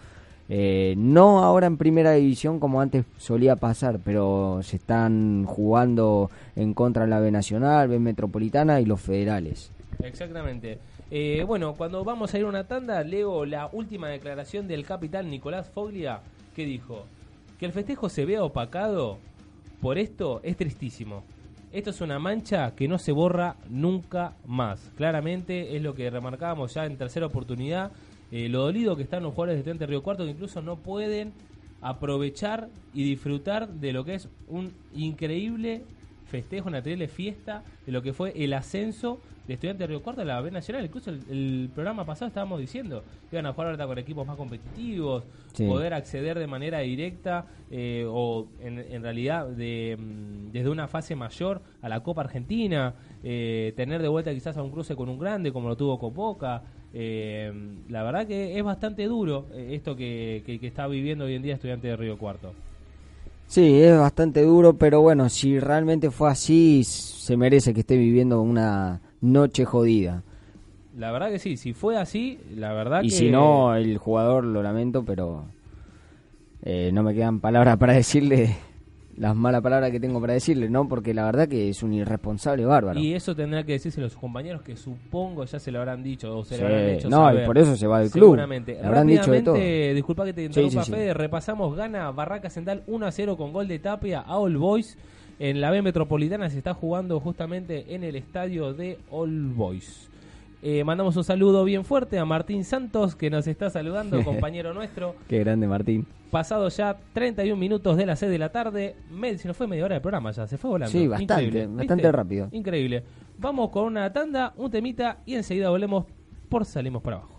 Eh, no ahora en primera división como antes solía pasar, pero se están jugando en contra la B Nacional, B Metropolitana y los federales. Exactamente. Eh, bueno, cuando vamos a ir a una tanda, leo la última declaración del capitán Nicolás Foglia, que dijo que el festejo se vea opacado por esto es tristísimo. Esto es una mancha que no se borra nunca más. Claramente es lo que remarcábamos ya en tercera oportunidad. eh, lo dolido que están los jugadores de de Río Cuarto que incluso no pueden aprovechar y disfrutar de lo que es un increíble festejo, una terrible fiesta de lo que fue el ascenso de Estudiantes de Río Cuarto a la B Nacional. Incluso el, el programa pasado estábamos diciendo que iban a jugar ahorita con equipos más competitivos, Sí. poder acceder de manera directa eh, o en, en realidad de, mm, desde una fase mayor a la Copa Argentina, eh, tener de vuelta quizás a un cruce con un grande como lo tuvo Copoca. Eh, la verdad que es bastante duro eh, esto que, que- que está viviendo hoy en día Estudiantes de Río Cuarto. Sí, es bastante duro, pero bueno, si realmente fue así, se merece que esté viviendo una noche jodida. La verdad que sí, si fue así, la verdad Y que... si no, el jugador lo lamento, pero eh, no me quedan palabras para decirle las malas palabras que tengo para decirle, ¿no? Porque la verdad que es un irresponsable bárbaro. Y eso tendrá que decirse a los compañeros que supongo ya se lo habrán dicho o se Sí, lo habrán hecho no, y por eso se va del club. Seguramente. Le habrán dicho de todo. Disculpa que te interrumpa, sí, sí. Fede. Repasamos, gana Barraca Central 1 a 0 con gol de Tapia a All Boys. En la B Metropolitana se está jugando justamente en el estadio de All Boys. Eh, mandamos un saludo bien fuerte a Martín Santos, que nos está saludando, compañero nuestro. Qué grande, Martín. Pasado ya 31 minutos de las 6 de la tarde, me, se nos fue media hora de programa ya, se fue volando. Sí, bastante, Increíble, bastante ¿viste? rápido. Increíble. Vamos con una tanda, un temita y enseguida volvemos por Salimos por Abajo.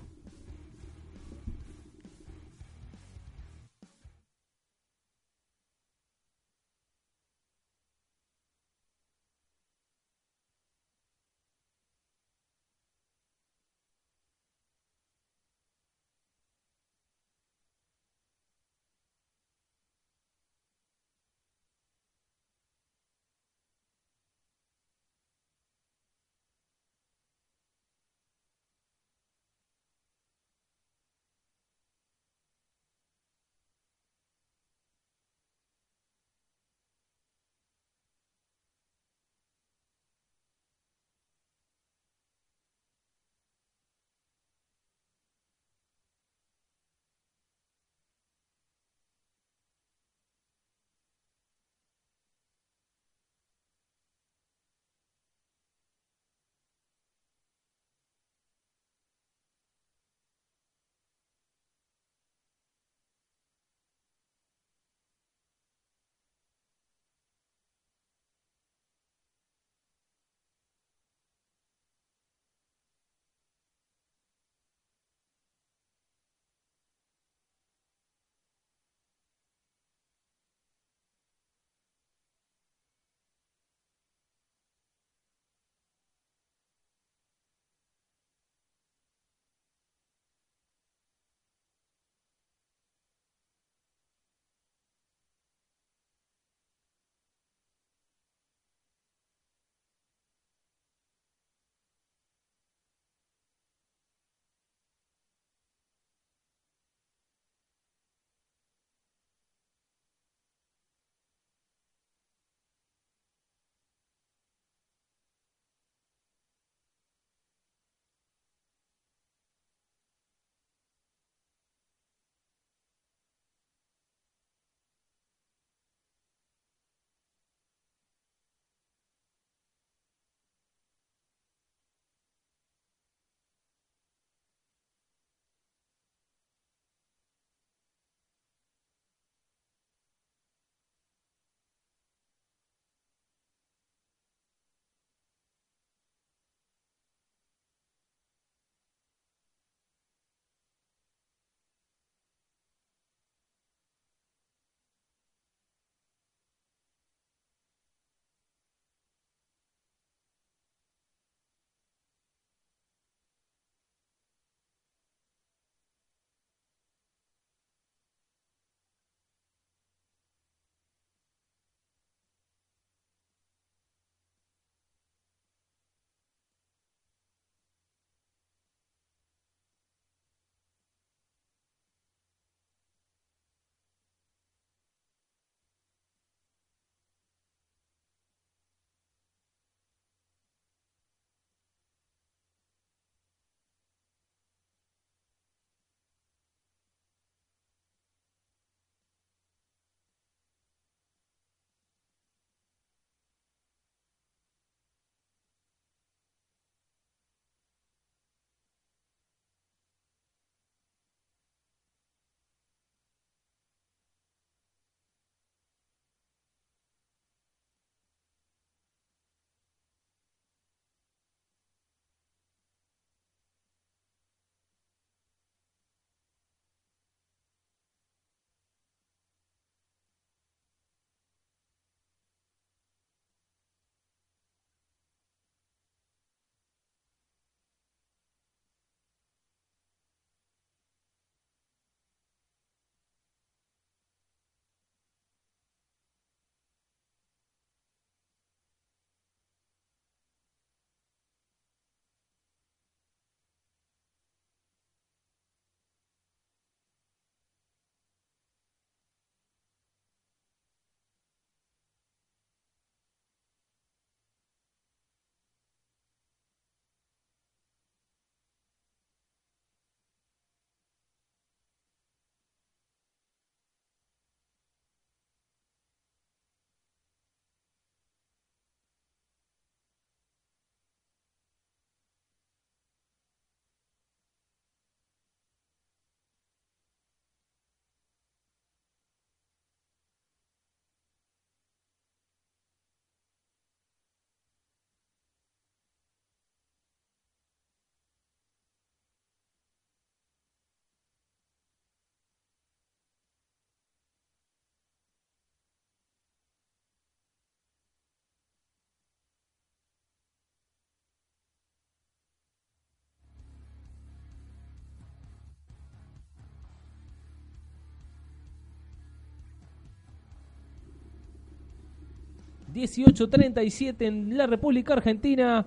18.37 en la República Argentina.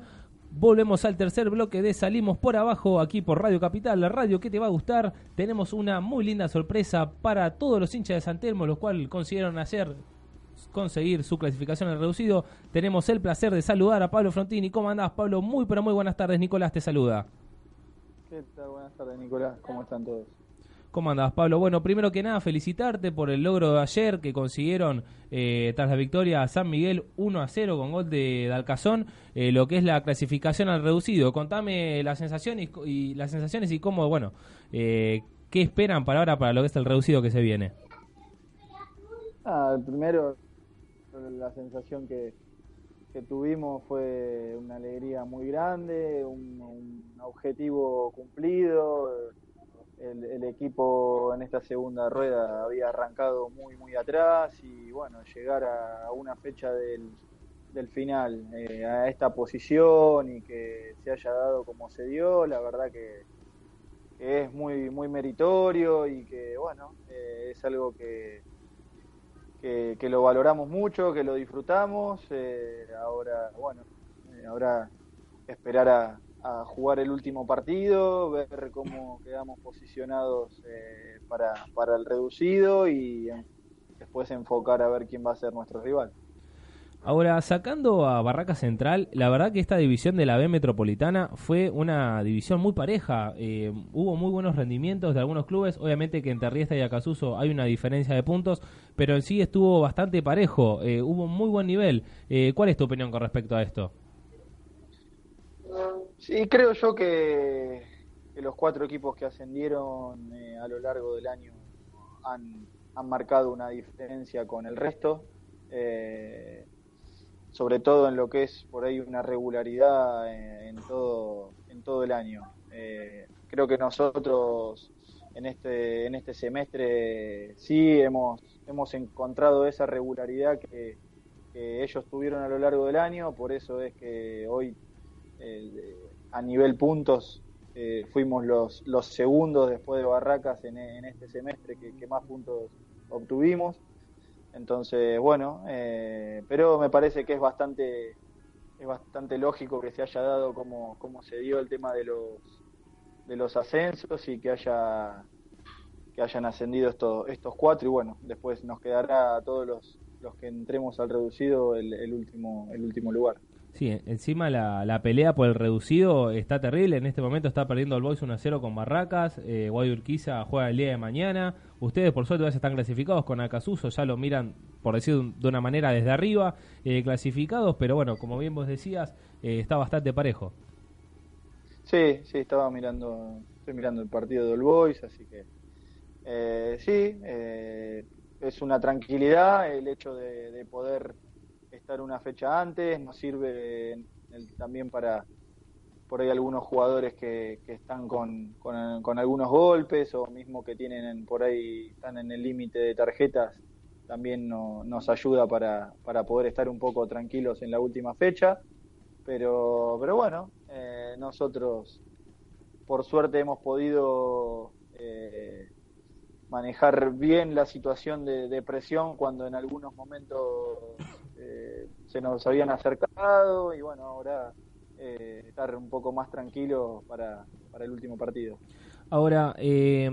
Volvemos al tercer bloque de Salimos por Abajo aquí por Radio Capital, la radio que te va a gustar. Tenemos una muy linda sorpresa para todos los hinchas de San Telmo, los cuales consiguieron hacer conseguir su clasificación al reducido. Tenemos el placer de saludar a Pablo Frontini. ¿Cómo andás, Pablo? Muy, pero muy buenas tardes. Nicolás te saluda. ¿Qué tal? Buenas tardes, Nicolás. ¿Cómo están todos? ¿Cómo andás, Pablo? Bueno, primero que nada, felicitarte por el logro de ayer que consiguieron eh, tras la victoria a San Miguel 1 a 0 con gol de Dalcazón, eh, lo que es la clasificación al reducido. Contame las sensaciones y, las sensaciones y cómo, bueno, eh, qué esperan para ahora para lo que es el reducido que se viene. Ah, primero, la sensación que, que tuvimos fue una alegría muy grande, un, un objetivo cumplido el, equipo en esta segunda rueda había arrancado muy, muy atrás y bueno, llegar a, una fecha del, del final eh, a esta posición y que se haya dado como se dio, la verdad que, es muy, muy meritorio y que bueno, eh, es algo que, que, lo valoramos mucho, que lo disfrutamos. Eh, ahora, bueno, ahora esperar a, a jugar el último partido, ver cómo quedamos posicionados eh, para, para el reducido y después enfocar a ver quién va a ser nuestro rival. Ahora, sacando a Barraca Central, la verdad que esta división de la B Metropolitana fue una división muy pareja. Eh, hubo muy buenos rendimientos de algunos clubes. Obviamente que entre Riesta y Acasuso hay una diferencia de puntos, pero en sí estuvo bastante parejo. Eh, hubo muy buen nivel. ¿Cuál es tu opinión con respecto a esto? Sí, creo yo que, los cuatro equipos que ascendieron eh, a lo largo del año han, marcado una diferencia con el resto, eh, sobre todo en lo que es por ahí una regularidad en, todo, en todo el año. Eh, creo que nosotros en este, en este semestre sí hemos, hemos encontrado esa regularidad que, que ellos tuvieron a lo largo del año, por eso es que hoy a nivel puntos eh, fuimos los, los segundos después de Barracas en, este semestre que, más puntos obtuvimos. Entonces, bueno, eh, pero me parece que es bastante es bastante lógico que se haya dado como, como se dio el tema de los de los ascensos y que haya que hayan ascendido estos estos cuatro y bueno después nos quedará a todos los, los que entremos al reducido el, el último el último lugar Sí, encima la, la, pelea por el reducido está terrible. En este momento está perdiendo el Boys 1 0 con Barracas. Eh, Guayurquiza juega el día de mañana. Ustedes, por suerte, ya están clasificados con Acasuso. Ya lo miran, por decir de una manera, desde arriba, eh, clasificados. Pero bueno, como bien vos decías, eh, está bastante parejo. Sí, sí, estaba mirando, estoy mirando el partido del Boys, así que eh, sí, es una tranquilidad el hecho de poder estar una fecha antes, nos sirve también para por ahí algunos jugadores que, están con, algunos golpes o mismo que tienen por ahí están en el límite de tarjetas, también nos ayuda para, para poder estar un poco tranquilos en la última fecha. Pero, pero bueno, eh, nosotros por suerte hemos podido eh, manejar bien la situación de, de, presión cuando en algunos momentos eh, se nos habían acercado y bueno, ahora eh, estar un poco más tranquilo para, para el último partido. Ahora, eh,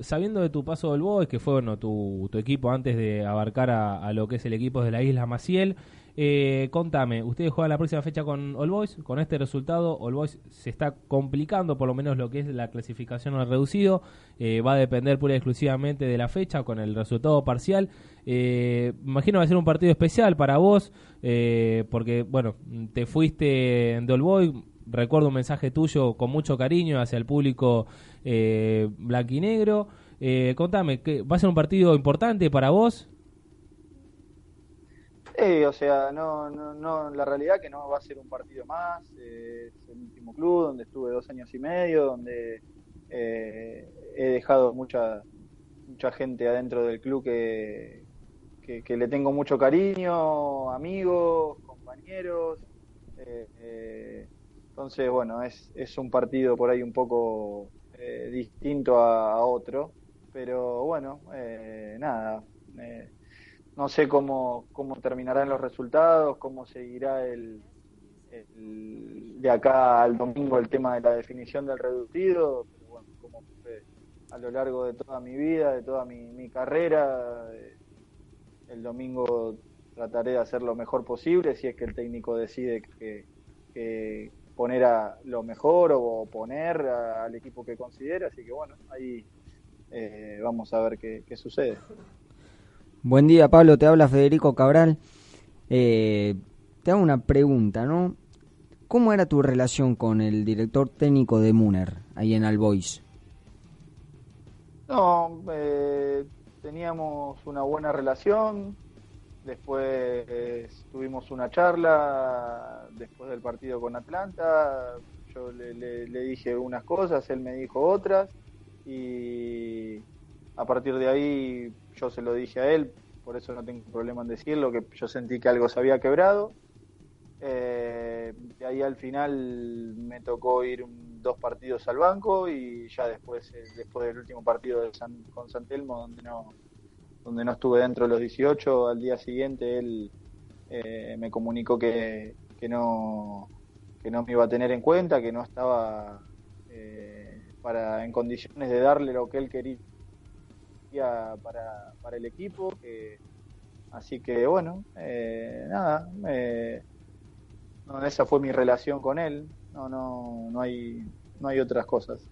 sabiendo de tu paso del Boys, que fue bueno, tu, tu equipo antes de abarcar a, a, lo que es el equipo de la isla Maciel, eh, contame, ustedes juegan la próxima fecha con All Boys. Con este resultado, All Boys se está complicando, por lo menos lo que es la clasificación al reducido. Eh, va a depender pura y exclusivamente de la fecha, con el resultado parcial. Eh, imagino va a ser un partido especial para vos, eh, porque, bueno, te fuiste de All Boys. Recuerdo un mensaje tuyo con mucho cariño hacia el público eh, blanquinegro. Contame, ¿va a ser un partido importante para vos? Sí, o sea, no, no, no, la realidad que no va a ser un partido más, eh, es el último club donde estuve dos años y medio, donde eh, he dejado mucha mucha gente adentro del club que, que, le tengo mucho cariño, amigos, compañeros, eh, entonces bueno, es, es un partido por ahí un poco distinto a, a, otro, pero bueno, nada no sé cómo, cómo terminarán los resultados, cómo seguirá el, de acá al domingo el tema de la definición del reducido, pero bueno, como a lo largo de toda mi vida, de toda mi, carrera, eh, el domingo trataré de hacer lo mejor posible si es que el técnico decide que, poner a lo mejor o poner al equipo que considera, así que bueno, ahí eh, vamos a ver qué, sucede. Buen día Pablo, te habla Federico Cabral. Eh, te hago una pregunta, ¿no? ¿Cómo era tu relación con el director técnico de Muner, ahí en Albois? No, eh, teníamos una buena relación, después tuvimos una charla después del partido con Atlanta, yo le, dije unas cosas, él me dijo otras y a partir de ahí yo se lo dije a él, por eso no tengo problema en decirlo, que yo sentí que algo se había quebrado. Eh, de ahí al final me tocó ir dos partidos al banco y ya después, eh, después del último partido de con San Telmo, donde no, donde no estuve dentro de los 18, al día siguiente él eh, me comunicó que, que, no, que no me iba a tener en cuenta, que no estaba para, en condiciones de darle lo que él quería para, para el equipo. así que bueno, nada. Eh, esa fue mi relación con él. No, no, no hay, no hay otras cosas.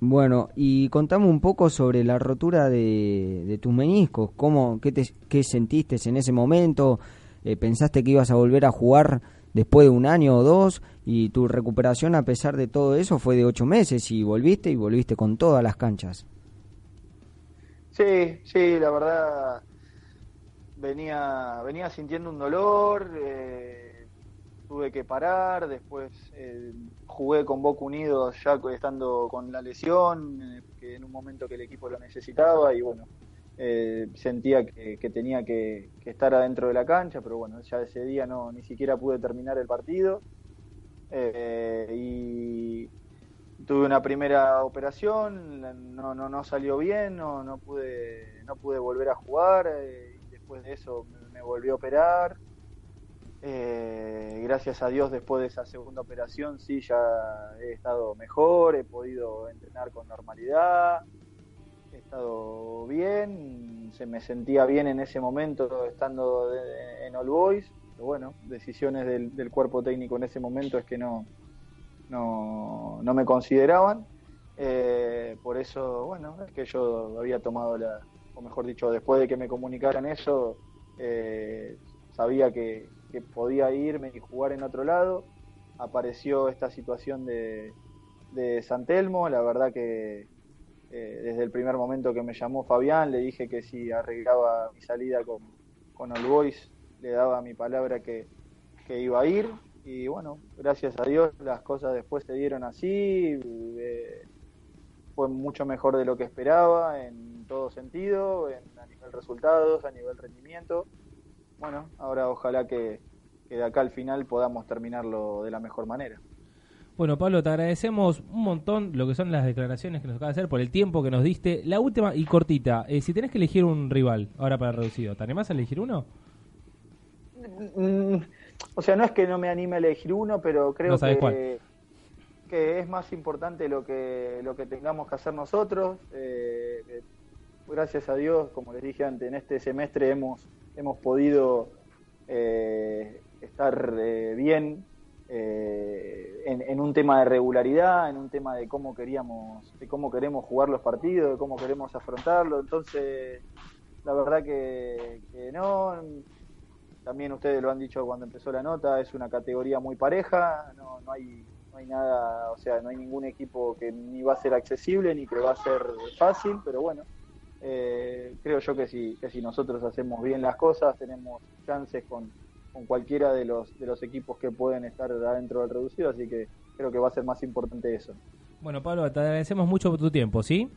Bueno, y contame un poco sobre la rotura de, de tus meniscos. ¿Cómo, qué, te, ¿Qué sentiste en ese momento? Eh, ¿Pensaste que ibas a volver a jugar después de un año o dos? Y tu recuperación, a pesar de todo eso, fue de ocho meses y volviste y volviste con todas las canchas. Sí, sí, la verdad venía, venía sintiendo un dolor. Eh, tuve que parar, después eh, jugué con Boca Unidos ya estando con la lesión, eh, que en un momento que el equipo lo necesitaba y bueno, sentía que, tenía que, estar adentro de la cancha, pero bueno, ya ese día no ni siquiera pude terminar el partido y tuve una primera operación, no, no, no salió bien, no, no, pude, no pude volver a jugar y después de eso me volví a operar. Eh, gracias a Dios después de esa segunda operación sí ya he estado mejor, he podido entrenar con normalidad, he estado bien, se me sentía bien en ese momento estando en All Boys, pero bueno, decisiones del, cuerpo técnico en ese momento es que no, no, me consideraban, eh, por eso, bueno, es que yo había tomado la, o mejor dicho, después de que me comunicaran eso, eh, sabía que, que podía irme y jugar en otro lado. Apareció esta situación de, de San Telmo, la verdad que eh, desde el primer momento que me llamó Fabián le dije que si arreglaba mi salida con, con All Boys le daba mi palabra que, iba a ir y bueno, gracias a Dios las cosas después se dieron así, eh, fue mucho mejor de lo que esperaba en todo sentido, en, a nivel resultados, a nivel rendimiento bueno, ahora ojalá que, de acá al final podamos terminarlo de la mejor manera. Bueno, Pablo, te agradecemos un montón lo que son las declaraciones que nos acaba de hacer por el tiempo que nos diste. La última y cortita, eh, si tenés que elegir un rival ahora para el reducido, ¿te animás a elegir uno? O sea, no es que no me anime a elegir uno, pero creo que, que es más importante lo que, lo que tengamos que hacer nosotros. Eh, eh, gracias a Dios, como les dije antes, en este semestre hemos hemos podido eh, estar eh, bien eh, en, un tema de regularidad, en un tema de cómo queríamos, de cómo queremos jugar los partidos, de cómo queremos afrontarlo. Entonces, la verdad que, no. También ustedes lo han dicho cuando empezó la nota, es una categoría muy pareja, no, no hay no hay nada, o sea, no hay ningún equipo que ni va a ser accesible ni que va a ser fácil, pero bueno, eh, creo yo que si, que si nosotros hacemos bien las cosas, tenemos chances con, cualquiera de los, de los equipos que pueden estar adentro del reducido, así que creo que va a ser más importante eso. Bueno, Pablo, te agradecemos mucho por tu tiempo, ¿sí?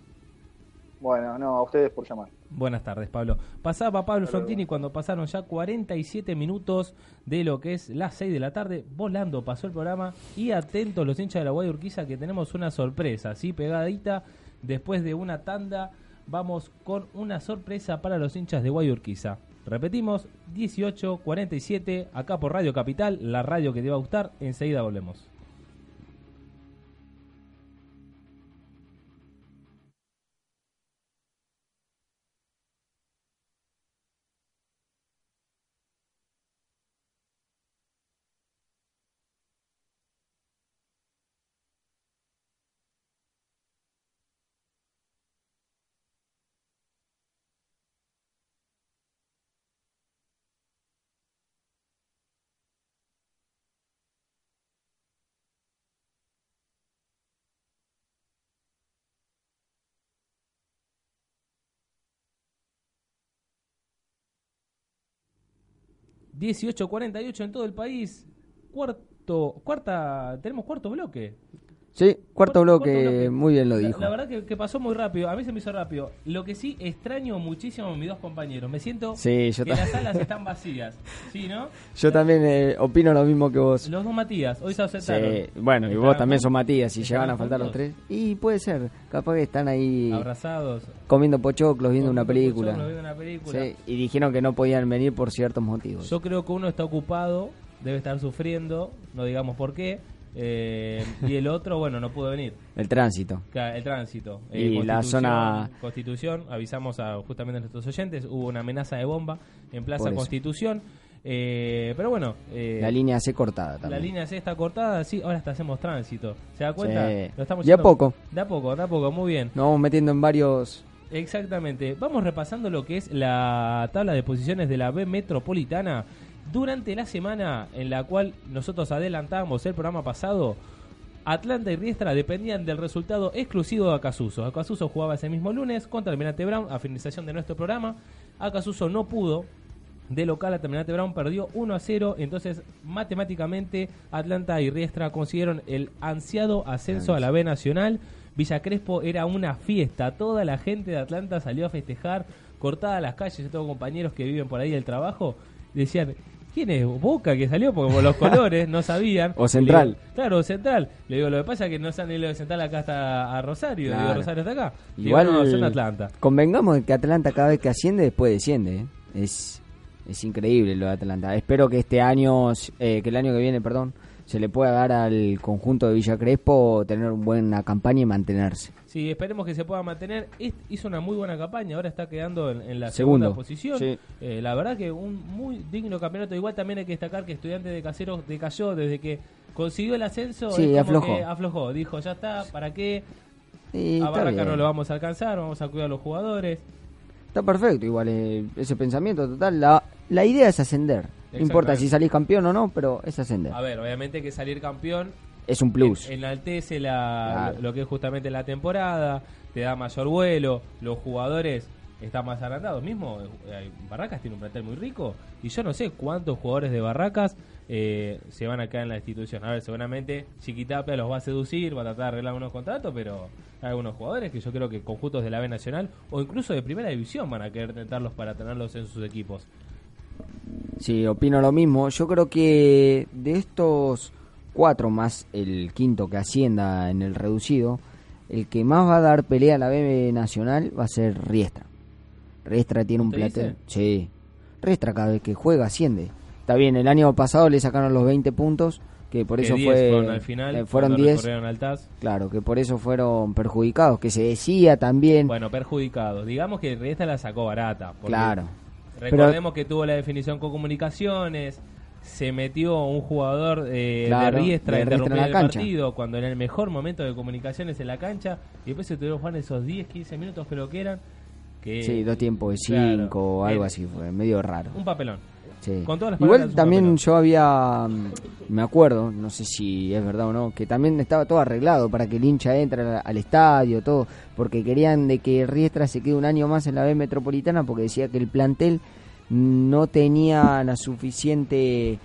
Bueno, no, a ustedes por llamar. Buenas tardes, Pablo. Pasaba Pablo Frontini cuando pasaron ya 47 minutos de lo que es las 6 de la tarde. Volando pasó el programa y atentos los hinchas de la Guay Urquiza que tenemos una sorpresa, ¿sí? Pegadita después de una tanda vamos con una sorpresa para los hinchas de Guayurquiza. Repetimos, 18.47, acá por Radio Capital, la radio que te va a gustar. Enseguida volvemos. ...18.48 en todo el país... ...cuarto... ...cuarta... ...tenemos cuarto bloque... Sí, cuarto, bloque, muy bien lo dijo. La, verdad que, pasó muy rápido, a mí se me hizo rápido. Lo que sí extraño muchísimo a mis dos compañeros. Me siento sí, yo que las salas están vacías. ¿Sí, no? Yo también eh, opino lo mismo que vos. Los dos Matías, hoy se aceptaron. Sí, bueno, y vos también sos Matías, y llegan a faltar los tres. Y puede ser, capaz que están ahí. Abrazados. Comiendo pochoclos, viendo una película. Pochoclos, viendo una película. Sí, y dijeron que no podían venir por ciertos motivos. Yo creo que uno está ocupado, debe estar sufriendo, no digamos por qué eh, y el otro, bueno, no pudo venir. El tránsito. El tránsito. y eh, la zona. Constitución, avisamos a, justamente a nuestros oyentes, hubo una amenaza de bomba en Plaza Constitución. Eh, pero bueno. la línea C cortada también. La línea C está cortada, sí, ahora hasta hacemos tránsito. ¿Se da cuenta? Lo estamos de a poco. De a poco, de a poco, muy bien. Nos vamos metiendo en varios. Exactamente. Vamos repasando lo que es la tabla de posiciones de la B Metropolitana durante la semana en la cual nosotros adelantábamos el programa pasado, Atlanta y Riestra dependían del resultado exclusivo de Acasuso. Acasuso jugaba ese mismo lunes contra Almirante Brown a finalización de nuestro programa. Acasuso no pudo. De local, Almirante Brown perdió 1 a 0. Entonces, matemáticamente, Atlanta y Riestra consiguieron el ansiado ascenso a la B Nacional. Villa Crespo era una fiesta. Toda la gente de Atlanta salió a festejar. Cortada las calles, yo tengo compañeros que viven por ahí del trabajo. Decían, ¿Quién es? Boca que salió porque por los colores no sabían. o Central. claro, Central. Le digo, lo que pasa es que no han ido de Central acá hasta a Rosario. Digo, Rosario está acá. Igual no, son Atlanta. Convengamos que Atlanta cada vez que asciende, después desciende. ¿eh? Es, es increíble lo de Atlanta. Espero que este año, eh, que el año que viene, perdón, se le pueda dar al conjunto de Villa Crespo tener una buena campaña y mantenerse. Sí, esperemos que se pueda mantener. hizo una muy buena campaña, ahora está quedando en, la segunda posición. Eh, la verdad que un muy digno campeonato. Igual también hay que destacar que Estudiantes de Caseros decayó desde que consiguió el ascenso. Sí, aflojó. aflojó. Dijo, ya está, ¿para qué? a Barraca no lo vamos a alcanzar, vamos a cuidar a los jugadores. Está perfecto, igual eh, ese pensamiento total. La, la idea es ascender. No importa si salís campeón o no, pero es ascender. A ver, obviamente que salir campeón es un plus. enaltece la, lo que es justamente la temporada, te da mayor vuelo, los jugadores están más agrandados. Mismo eh, Barracas tiene un plantel muy rico y yo no sé cuántos jugadores de Barracas eh, se van a quedar en la institución. A ver, seguramente Chiquitapia los va a seducir, va a tratar de arreglar unos contratos, pero hay algunos jugadores que yo creo que conjuntos de la B Nacional o incluso de Primera División van a querer tentarlos para tenerlos en sus equipos. Sí, opino lo mismo. Yo creo que de estos cuatro más el quinto que ascienda en el reducido, el que más va a dar pelea a la B Nacional va a ser Riestra. Riestra tiene un plantel. Sí. Riestra cada vez que juega asciende. Está bien, el año pasado le sacaron los 20 puntos, que por eso fue fueron al final, eh, fueron 10. Claro, que por eso fueron perjudicados, que se decía también. Bueno, perjudicados. Digamos que Riestra la sacó barata. Claro. Recordemos que tuvo la definición con comunicaciones, se metió un jugador eh, de Riestra, en el partido cuando en el mejor momento de comunicaciones en la cancha y después se tuvieron jugar esos 10, 15 minutos creo que eran. Que, sí, dos tiempos de cinco o algo así, fue medio raro. Un papelón. Igual también yo había, mm, me acuerdo, no sé si es verdad o no, que también estaba todo arreglado para que el hincha entre al, estadio, todo, porque querían de que Riestra se quede un año más en la B Metropolitana porque decía que el plantel no tenía la suficiente,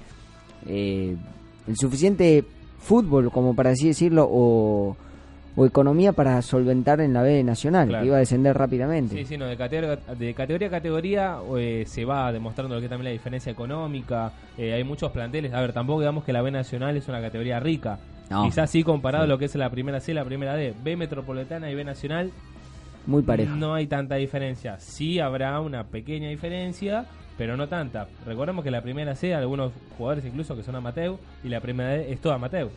eh, el suficiente fútbol, como para así decirlo, o o economía para solventar en la B nacional, que iba a descender rápidamente. Sí, sí, no, de, categoría, de categoría a categoría eh, se va demostrando lo que también la diferencia económica, eh, hay muchos planteles, a ver, tampoco digamos que la B nacional es una categoría rica, quizás sí comparado a lo que es la primera C, la primera D, B metropolitana y B nacional, muy pareja. No hay tanta diferencia. Sí habrá una pequeña diferencia, pero no tanta. Recordemos que la primera C, algunos jugadores incluso que son amateur, y la primera D es todo amateur.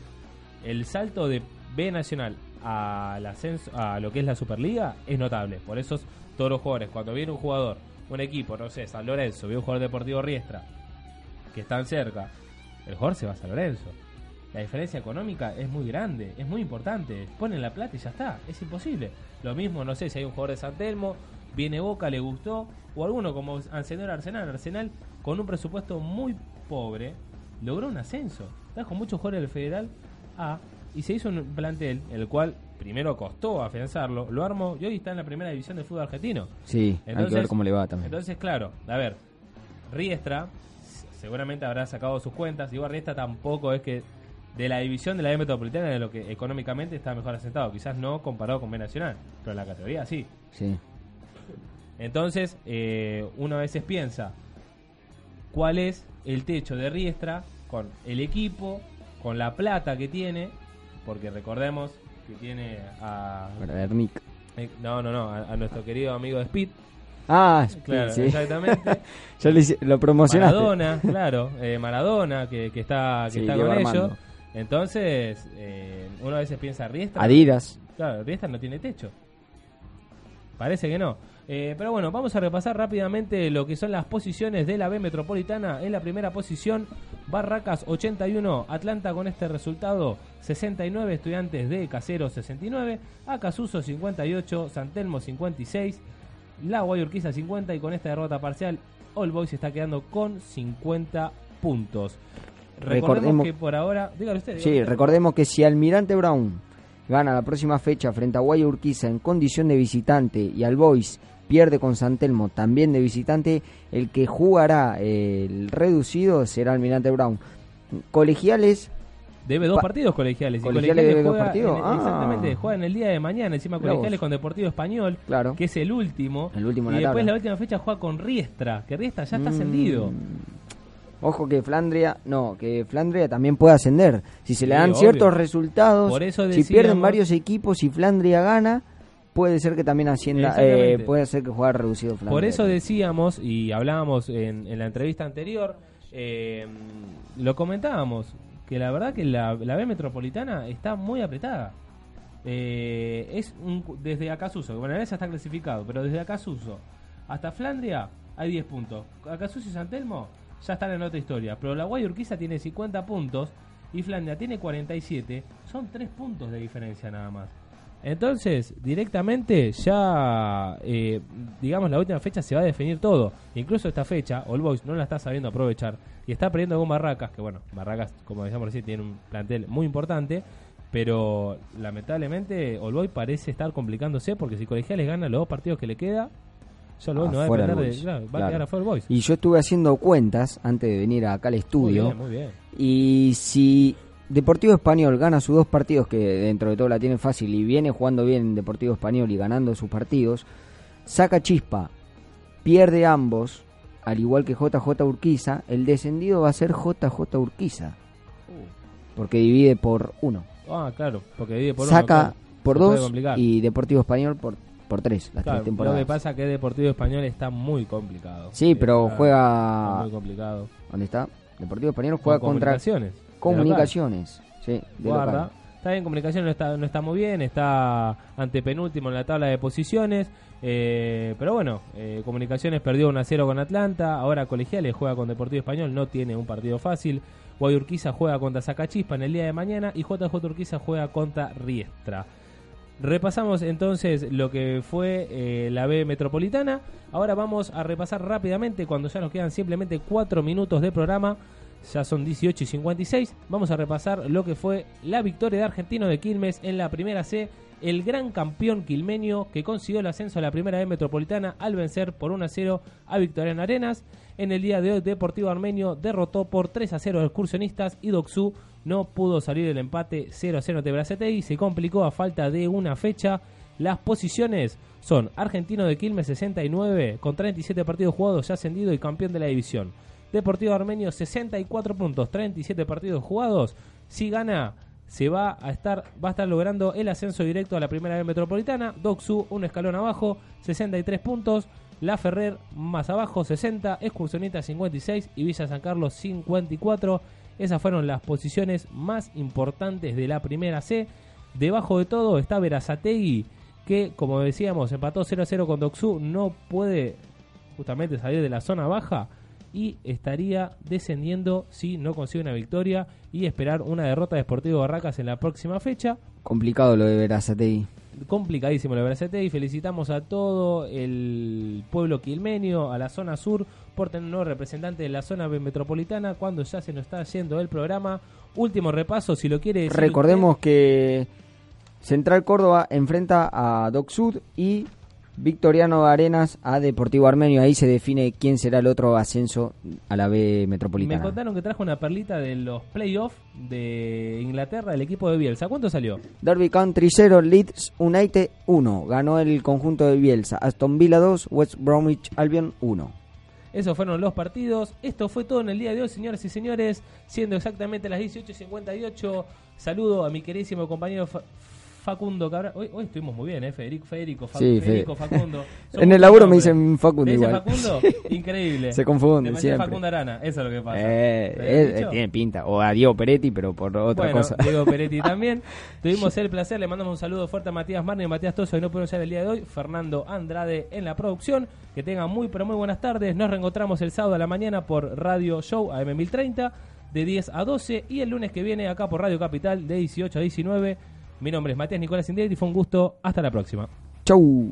El salto de B Nacional al ascenso, a lo que es la Superliga es notable. Por eso todos los jugadores, cuando viene un jugador, un equipo, no sé, San Lorenzo, viene un jugador deportivo Riestra, que están cerca, el jugador se va a San Lorenzo. La diferencia económica es muy grande, es muy importante. Ponen la plata y ya está, es imposible. Lo mismo, no sé, si hay un jugador de San Telmo, viene Boca, le gustó, o alguno como Ansenor Arsenal, Arsenal, con un presupuesto muy pobre, logró un ascenso. Trajo muchos jugadores del Federal A y se hizo un plantel, el cual primero costó afianzarlo, lo armó y hoy está en la primera división del fútbol argentino. Sí, hay que ver cómo le va también. Entonces, claro, a ver, Riestra seguramente habrá sacado sus cuentas, igual Riestra tampoco es que de la división de la B Metropolitana de lo que económicamente está mejor asentado. Quizás no comparado con B Nacional, pero en la categoría sí. Sí. Entonces, eh, uno a veces piensa cuál es el techo de Riestra con el equipo, con la plata que tiene, porque recordemos que tiene a... Eh, no, no, no, a, nuestro querido amigo de Speed. Ah, Speed, sí. exactamente. Ya lo, promocionaste. Maradona, claro, eh, Maradona, que, está, que está con ellos. Entonces, eh, uno a veces piensa, Riestra. Adidas. Claro, Riestra no tiene techo. Parece que no. Eh, pero bueno, vamos a repasar rápidamente lo que son las posiciones de la B Metropolitana. En la primera posición, Barracas 81, Atlanta con este resultado 69, Estudiantes de Casero 69, Acasuso 58, Santelmo 56, La Guayurquiza 50 y con esta derrota parcial, All Boys está quedando con 50 puntos. Recordemos, que por ahora. sí, recordemos que si Almirante Brown gana la próxima fecha frente a Guaya Urquiza en condición de visitante y al Boys pierde con Santelmo también de visitante, el que jugará el reducido será Almirante Brown. Colegiales. Debe dos partidos colegiales. ¿Colegiales, debe dos partidos? ah. Exactamente, juega en el día de mañana, encima colegiales con Deportivo Español, claro. que es el último. El último y después la última fecha juega con Riestra, que Riestra ya está ascendido. Mm. Ojo que Flandria, no, que Flandria también puede ascender. Si se le dan ciertos resultados, si pierden varios equipos y Flandria gana, puede ser que también ascienda, eh, puede ser que juegue reducido Flandria. Por eso decíamos, y hablábamos en, la entrevista anterior, eh, lo comentábamos, que la verdad que la, B Metropolitana está muy apretada. Eh, es desde Acasuso, bueno, ya está clasificado, pero desde Acasuso hasta Flandria hay 10 puntos. Acasuso y San Telmo ya están en otra historia. Pero la Guay Urquiza tiene 50 puntos y Flandia tiene 47. Son 3 puntos de diferencia nada más. Entonces, directamente ya, eh, digamos, la última fecha se va a definir todo. Incluso esta fecha, All Boys no la está sabiendo aprovechar y está perdiendo con Barracas, que bueno, Barracas, como decíamos recién, tiene un plantel muy importante. Pero lamentablemente All Boys parece estar complicándose porque si Colegiales gana los dos partidos que le queda, Solo no va a de, Boys. Y yo estuve haciendo cuentas antes de venir acá al estudio. Y si Deportivo Español gana sus dos partidos, que dentro de todo la tiene fácil, y viene jugando bien Deportivo Español y ganando sus partidos, saca chispa, pierde ambos, al igual que JJ Urquiza, el descendido va a ser JJ Urquiza. Porque divide por uno. Ah, claro, porque divide por Saca por dos y Deportivo Español por por tres las tres temporadas. Lo que pasa es que Deportivo Español está muy complicado. Sí, pero juega. Muy complicado. ¿Dónde está? Deportivo Español juega contra. Comunicaciones. Comunicaciones. Sí, Guarda. Está bien, Comunicaciones no está, no está muy bien, está antepenúltimo en la tabla de posiciones. Eh, pero bueno, eh, Comunicaciones perdió 1 a 0 con Atlanta. Ahora Colegiales juega con Deportivo Español, no tiene un partido fácil. Guayurquiza juega contra Zacachispa en el día de mañana. Y JJ Urquiza juega contra Riestra. Repasamos entonces lo que fue eh, la B Metropolitana. Ahora vamos a repasar rápidamente, cuando ya nos quedan simplemente 4 minutos de programa, ya son 18 y 56. Vamos a repasar lo que fue la victoria de Argentino de Quilmes en la primera C, el gran campeón quilmenio que consiguió el ascenso a la primera B Metropolitana al vencer por 1 a 0 a Victoriano Arenas. En el día de hoy, Deportivo Armenio derrotó por 3 a 0 a Excursionistas y Doxú no pudo salir el empate 0 a 0 ante y se complicó a falta de una fecha. Las posiciones son Argentino de Quilmes 69 con 37 partidos jugados ya ascendido y campeón de la división. Deportivo Armenio 64 puntos, 37 partidos jugados. Si gana se va a estar va a estar logrando el ascenso directo a la primera B metropolitana. Doxu un escalón abajo, 63 puntos. La Ferrer más abajo, 60. Excursionista 56 y Villa San Carlos 54. Esas fueron las posiciones más importantes de la primera C. Debajo de todo está Verazategui, que como decíamos empató 0-0 con Doxu, no puede justamente salir de la zona baja y estaría descendiendo si no consigue una victoria y esperar una derrota de Sportivo Barracas en la próxima fecha. Complicado lo de Verazategui. Complicadísimo lo de Verazategui. Felicitamos a todo el pueblo quilmenio, a la zona sur, por tener un nuevo representante de la zona metropolitana cuando ya se nos está haciendo el programa. Último repaso, si lo quiere decir Recordemos que Central Córdoba enfrenta a Doc Sud y Victoriano Arenas a Deportivo Armenio. Ahí se define quién será el otro ascenso a la B metropolitana. Me contaron que trajo una perlita de los playoffs de Inglaterra, del equipo de Bielsa. ¿Cuánto salió? Derby Country 0, Leeds United 1. Ganó el conjunto de Bielsa. Aston Villa 2, West Bromwich Albion 1. Esos fueron los partidos. Esto fue todo en el día de hoy, señoras y señores. Siendo exactamente las 18.58. Saludo a mi queridísimo compañero Facundo Cabral. Hoy, hoy estuvimos muy bien, ¿eh? Federico, Federico, Federico Facundo. en el laburo me dicen Facundo igual. Facundo? Increíble. Se confunde siempre. Facundo Arana, eso es lo que pasa. Eh, tiene pinta. O a Diego Peretti, pero por otra bueno, cosa. Diego Peretti también. Tuvimos el placer, le mandamos un saludo fuerte a Matías Marne y Matías Toso, que no pudieron ser el día de hoy. Fernando Andrade en la producción. Que tengan muy, pero muy buenas tardes. Nos reencontramos el sábado a la mañana por Radio Show AM1030 de 10 a 12 y el lunes que viene acá por Radio Capital de 18 a 19 mi nombre es Matías Nicolás Indier y fue un gusto. Hasta la próxima. Chau.